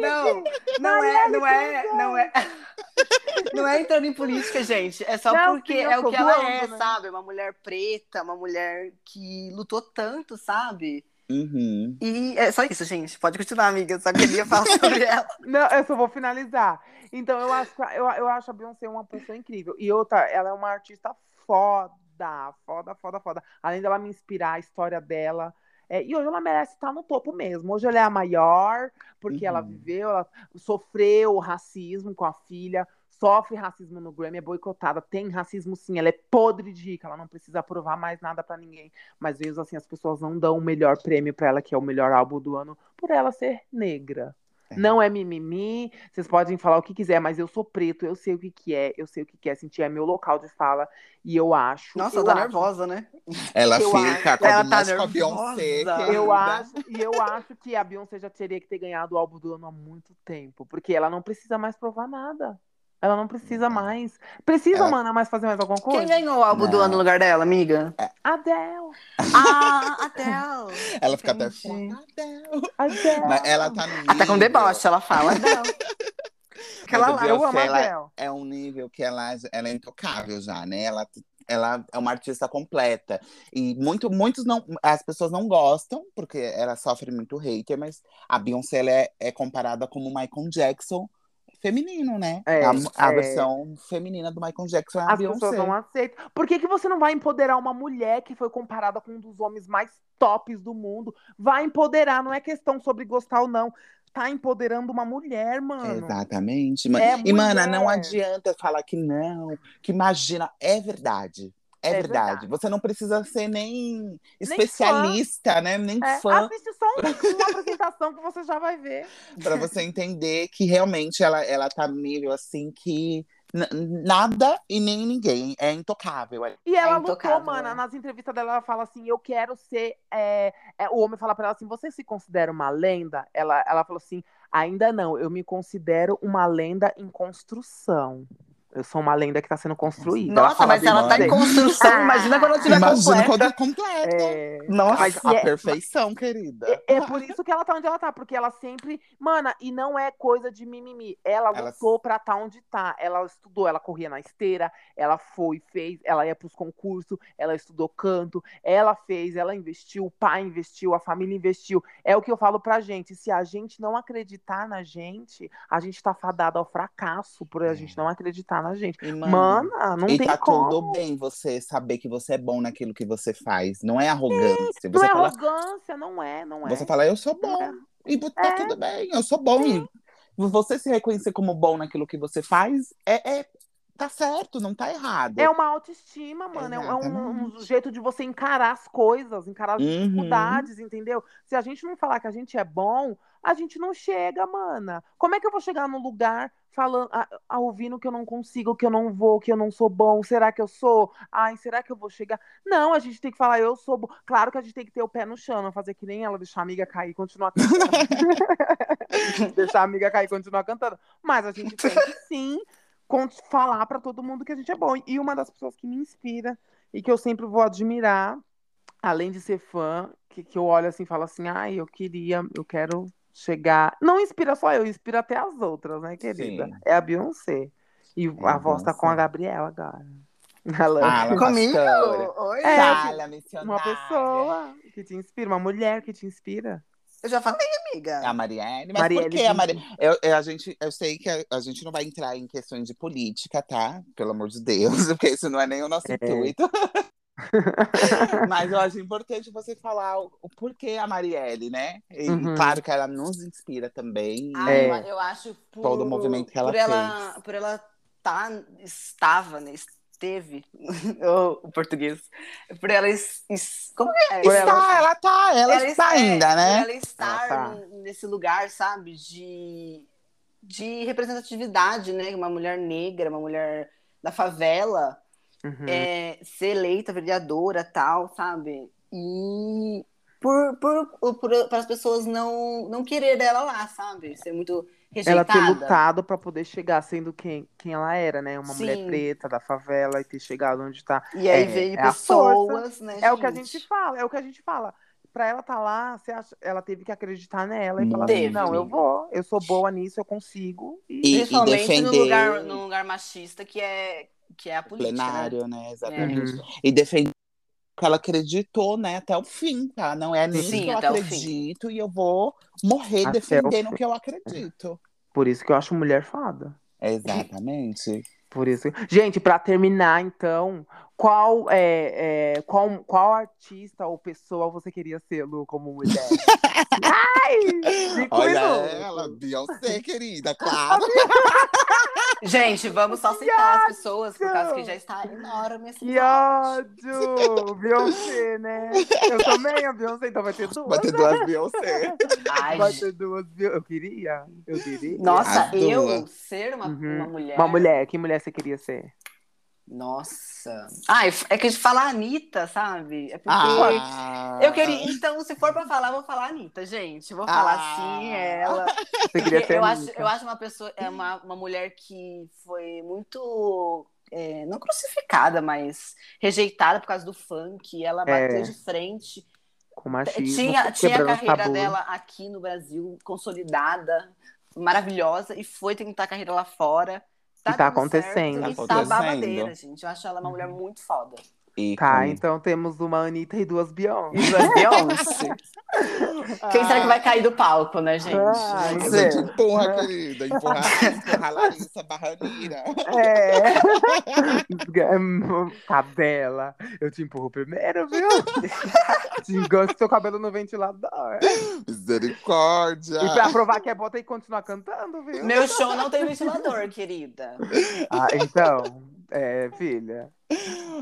Não, não é, não é, não é. Não é entrando em política, gente. É só Não, porque é o que ela é, né? sabe? Uma mulher preta, uma mulher que lutou tanto, sabe? Uhum. E é só isso, gente. Pode continuar, amiga. Eu só queria falar sobre ela. Não, eu só vou finalizar. Então, eu acho, eu, eu acho a Beyoncé uma pessoa incrível. E outra, ela é uma artista foda, foda, foda, foda. Além dela me inspirar, a história dela. É, e hoje ela merece estar no topo mesmo. Hoje ela é a maior, porque ela Uhum. viveu, ela sofreu racismo com a filha, sofre racismo no Grammy, é boicotada, tem racismo sim, ela é podre de rica, ela não precisa provar mais nada pra ninguém. Mas vezes assim, as pessoas não dão o melhor prêmio pra ela, que é o melhor álbum do ano, por ela ser negra. É. Não é mimimi, vocês podem falar o que quiser, mas eu sou preto, eu sei o que, que é, eu sei o que, que é sentir, é meu local de fala, e eu acho. Nossa, eu tá acho, nervosa, né? Ela Eu fica acho- ela tá mexe com a Beyoncé. nervosa. Eu acho, e eu acho que a Beyoncé já teria que ter ganhado o álbum do ano há muito tempo, porque ela não precisa mais provar nada. Ela não precisa mais. Precisa, Ela- mana, mais fazer mais alguma coisa? Quem ganhou o álbum do Não. ano no lugar dela, amiga? Adele. Ah, Adele. Ela fica até Entendi. foda. Adele. Mas ela tá no nível... Até com deboche, ela fala. Adele. Aquela Mas lá. a Eu amo Beyoncé, a ela Adele. é um nível que ela, ela é intocável já, né? Ela, ela é uma artista completa. E muito, muitos não. As pessoas não gostam, porque ela sofre muito hater, mas a Beyoncé ela é, é comparada como o Michael Jackson feminino, né? É, a, a é. versão feminina do Michael Jackson é a As Beyoncé. pessoas não aceitam. Por que, que você não vai empoderar uma mulher que foi comparada com um dos homens mais tops do mundo? Vai empoderar, não é questão sobre gostar ou não. Tá empoderando uma mulher, mano. Exatamente. ma- É e, mana, não mulher. adianta falar que não, que imagina. É verdade. É, É verdade. verdade. Você não precisa ser nem especialista, né? Nem É, fã, assiste só um- uma apresentação que você já vai ver. para você entender que realmente ela, ela tá nível assim que nada e nem ninguém é intocável. E ela intocável, lutou, mano. é. Nas entrevistas dela, ela fala assim: Eu quero ser. é, é, o homem fala pra ela assim: Você se considera uma lenda? Ela, ela falou assim: Ainda não, eu me considero uma lenda em construção. Eu sou uma lenda que tá sendo construída. Nossa, fala mas ela tá em construção. Ah. Imagina quando ela tiver Imagina completa. quando é completa. É, Nossa. Mas Mas a é- perfeição, querida. É, é por isso que ela tá onde ela tá, porque ela sempre. Mana, e não é coisa de mimimi. Ela Ela- lutou pra estar onde tá. Ela estudou, ela corria na esteira, ela foi, fez, ela ia pros concursos, ela estudou canto, ela fez, ela investiu, o pai investiu, a família investiu. É o que eu falo pra gente. Se a gente não acreditar na gente, a gente tá fadado ao fracasso por a É. gente não acreditar na gente. E, mano, Mana, não e tem tá como. tudo bem você saber que você é bom naquilo que você faz. Não é arrogância. Não Você é fala, arrogância, não é, não é. Você fala, eu sou Não bom. é. E tá É. tudo bem, eu sou bom. E você se reconhecer como bom naquilo que você faz é, é tá certo, não tá errado. É uma autoestima, mano. É um, é um- um Exatamente. jeito de você encarar as coisas, encarar as Uhum. dificuldades, entendeu? Se a gente não falar que a gente é bom, a gente não chega, mana. Como é que eu vou chegar num lugar falando, a, a- ouvindo que eu não consigo, que eu não vou, que eu não sou bom? Será que eu sou? Ai, será que eu vou chegar? Não, a gente tem que falar, eu sou bom. Claro que a gente tem que ter o pé no chão, não fazer que nem ela, deixar a amiga cair e continuar cantando. deixar a amiga cair e continuar cantando. Mas a gente tem que sim falar pra todo mundo que a gente é bom. E uma das pessoas que me inspira e que eu sempre vou admirar, além de ser fã, que, que eu olho assim e falo assim, ai, eu queria, eu quero chegar. Não inspira só eu, inspira até as outras, né, querida? Sim. É a Beyoncé. E É a voz tá com a. Gabriela agora. Ela Ah, ela Comigo? pastora. Oi. É, Fala, uma pessoa que te inspira, uma mulher que te inspira. Eu já falei, amiga. A Marielle. Mas Marielle por que a. Marielle? Eu, eu- a gente, eu sei que a, a gente não vai entrar em questões de política, tá? Pelo amor de Deus, porque isso não é nem o nosso É. intuito. Mas eu acho importante você falar o, o porquê a Marielle, né? E Uhum. claro que ela nos inspira também. Ah, É. eu, eu acho por, Todo o movimento que ela por ela, por ela tá, estava, né? Esteve, o, português. Por ela es- es- como é? Por está, ela- ela tá, ela, está é, ainda, por né? Ela estar Ela tá. nesse lugar, sabe, de, de representatividade, né? Uma mulher negra, uma mulher da favela, Uhum. é, ser eleita vereadora, tal, sabe? E por, por, por, para as pessoas não, não querer ela lá, sabe? Ser muito ela ter rejeitada. lutado pra poder chegar sendo quem, quem ela era, né? Uma mulher Sim. preta da favela e ter chegado onde tá. E aí É, veio é pessoas, né, É o que a gente fala, é o que a gente fala. Pra ela estar lá, você acha- ela teve que acreditar nela e falar assim, não, eu vou, eu sou boa nisso, eu consigo. E, E- Principalmente no defender- lugar, num lugar machista que é, que é a política. né? plenário, né? Exatamente. Uhum. E defender o que ela acreditou, né, até o fim, tá? Não é nisso Sim, que eu acredito e eu vou morrer Até defendendo o que eu acredito. Por isso que eu acho mulher fada. Exatamente. Por isso. Gente, pra terminar, então, qual é, é, qual, qual artista ou pessoa você queria ser, Lu, como mulher? Ai! Olha ela, Beyoncé, querida, claro. Gente, vamos só citar as pessoas, por causa que já está enorme esse Que ódio! Beyoncé, né? Eu também, a Beyoncé, então vai ter duas. Vai ter duas Beyoncé. Ai, Vai ter duas Beyoncé. Eu queria, eu queria. Nossa, As eu duas. ser uma, Uhum. uma mulher. Uma mulher, que mulher você queria ser? Nossa. Ah, é que a gente fala Anitta, sabe? É porque. Ah, Eu queria. Então, se for pra falar, eu vou falar Anitta, gente. Vou falar Ah. sim, ela. Eu acho, eu acho uma pessoa, é uma, uma mulher que foi muito. é, não crucificada, mas rejeitada por causa do funk. Ela É. bateu de frente. Com machismo, Tinha, tinha a carreira tabus. dela aqui no Brasil consolidada, maravilhosa, e foi tentar a carreira lá fora. E tá dando certo, acontecendo. E Tá tá babadeira, gente. Eu acho ela uma mulher muito foda. Tá, ícone. então temos uma Anitta e duas Beyoncé. E duas Beyoncé. Quem será que vai cair do palco, né, gente? Ah, ver. gente empurra, querida. Empurra, empurra Larissa Barranira. É. Cadela. Eu te empurro primeiro, viu? te gosto seu cabelo no ventilador. Misericórdia. E pra provar que é bom, tem que continuar cantando, viu? Meu show não tem ventilador, querida. Ah, então, é, filha.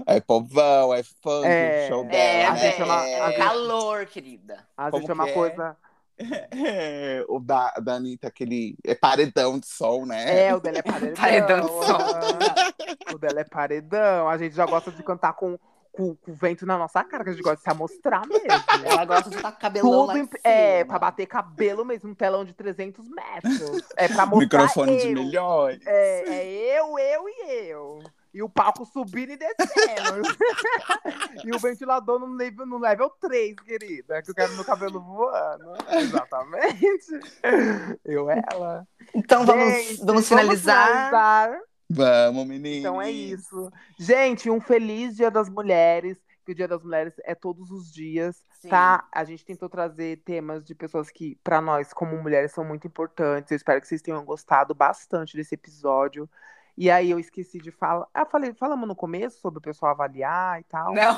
É povão, é funk, É, o show É, dela, a gente é uma- é, a gente- calor, querida. Às Como vezes é uma é? coisa. É, o da, da Anitta, aquele é paredão de som, né? É, o dela é paredão. Paredão de som. ah, O dela é paredão. A gente já gosta de cantar com, com, com o vento na nossa cara, que a gente gosta de se amostrar mesmo. Ela gosta de estar com cabelão Tudo é, pra bater cabelo mesmo, um telão de 300 metros. É pra mostrar Microfone de eu. milhões. É, é eu, eu e eu. E o palco subindo e descendo. e o ventilador no nível, no level 3, querida. Que eu quero meu cabelo voando. Exatamente. Eu, ela. Então vamos, Gente, vamos finalizar. finalizar. Vamos, meninos. Então é isso. Gente, um feliz Dia das Mulheres. Que o Dia das Mulheres é todos os dias, Sim. tá? A gente tentou trazer temas de pessoas que, pra nós, como mulheres, são muito importantes. Eu espero que vocês tenham gostado bastante desse episódio. E aí eu esqueci de falar. Ah, falei, falamos no começo sobre o pessoal avaliar e tal. Não.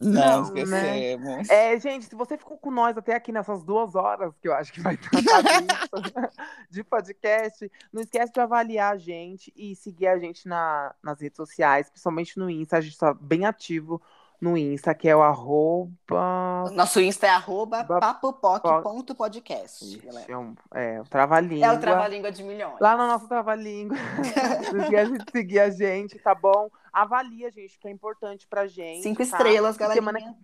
Não, Não, esquecemos. É, gente, se você ficou com nós até aqui nessas duas horas, que eu acho que vai tratar disso, de podcast, não esquece de avaliar a gente e seguir a gente na, nas redes sociais, principalmente no Insta. A gente tá bem ativo no Insta, que é o arroba. Nosso Insta é arroba Ba- papopoc.podcast. É, um, é o trava-língua. É o trava-língua de milhões. Lá no nosso trava-língua. de seguir a gente, tá bom? Avalia, gente, que é importante pra gente. Cinco tá? estrelas, galera. Semana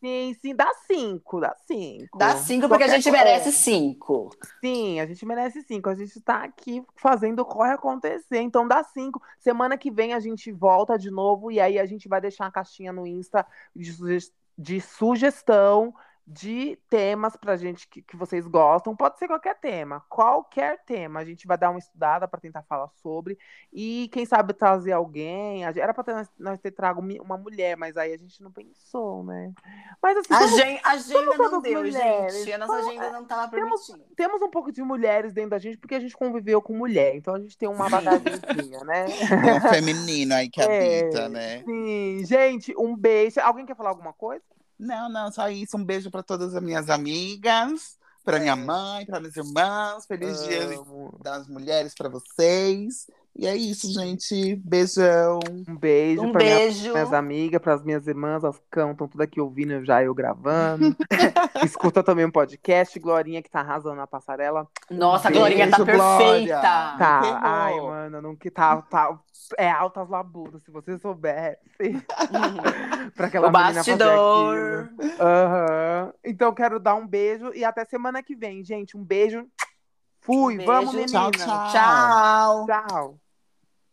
Sim, sim, dá cinco, dá cinco. Dá cinco porque a Qualquer gente coisa. merece cinco. Sim, a gente merece cinco. A gente tá aqui fazendo o corre acontecer. Então dá cinco. Semana que vem a gente volta de novo e aí a gente vai deixar uma caixinha no Insta de, suge- de sugestão de temas pra gente que, que vocês gostam. Pode ser qualquer tema, qualquer tema. A gente vai dar uma estudada pra tentar falar sobre. E quem sabe trazer alguém. Gente- Era pra ter, nós ter trago uma mulher, mas aí a gente não pensou, né? Mas assim, A vamos agenda, a agenda não deu, mulheres. gente. A nossa agenda não tava temos- permitindo. temos um pouco de mulheres dentro da gente, porque a gente conviveu com mulher, então a gente tem uma bagagenzinha, né? Tem um feminino aí que É, habita, né? Sim, gente, um beijo. Alguém quer falar alguma coisa? Não, não, só isso. Um beijo para todas as minhas amigas, para minha mãe, para minhas irmãs. Feliz dia Amo. das mulheres para vocês. E é isso, gente. Beijão. Um beijo Um para minha, minhas amigas, para as minhas irmãs, as cão, estão tudo aqui ouvindo, já eu gravando. Escuta também um podcast, Glorinha, que tá arrasando na passarela. Nossa, a Beijo, Glorinha tá Glória. perfeita. Tá, ferrou. ai, mano, não que tá, tá. É altas labudas, se você soubesse. pra aquela o bastidor. aquilo. Aham. Então quero dar um beijo e até semana que vem, gente. Um beijo. Fui, Um vamos, menina. Tchau, tchau. Tchau. Tchau.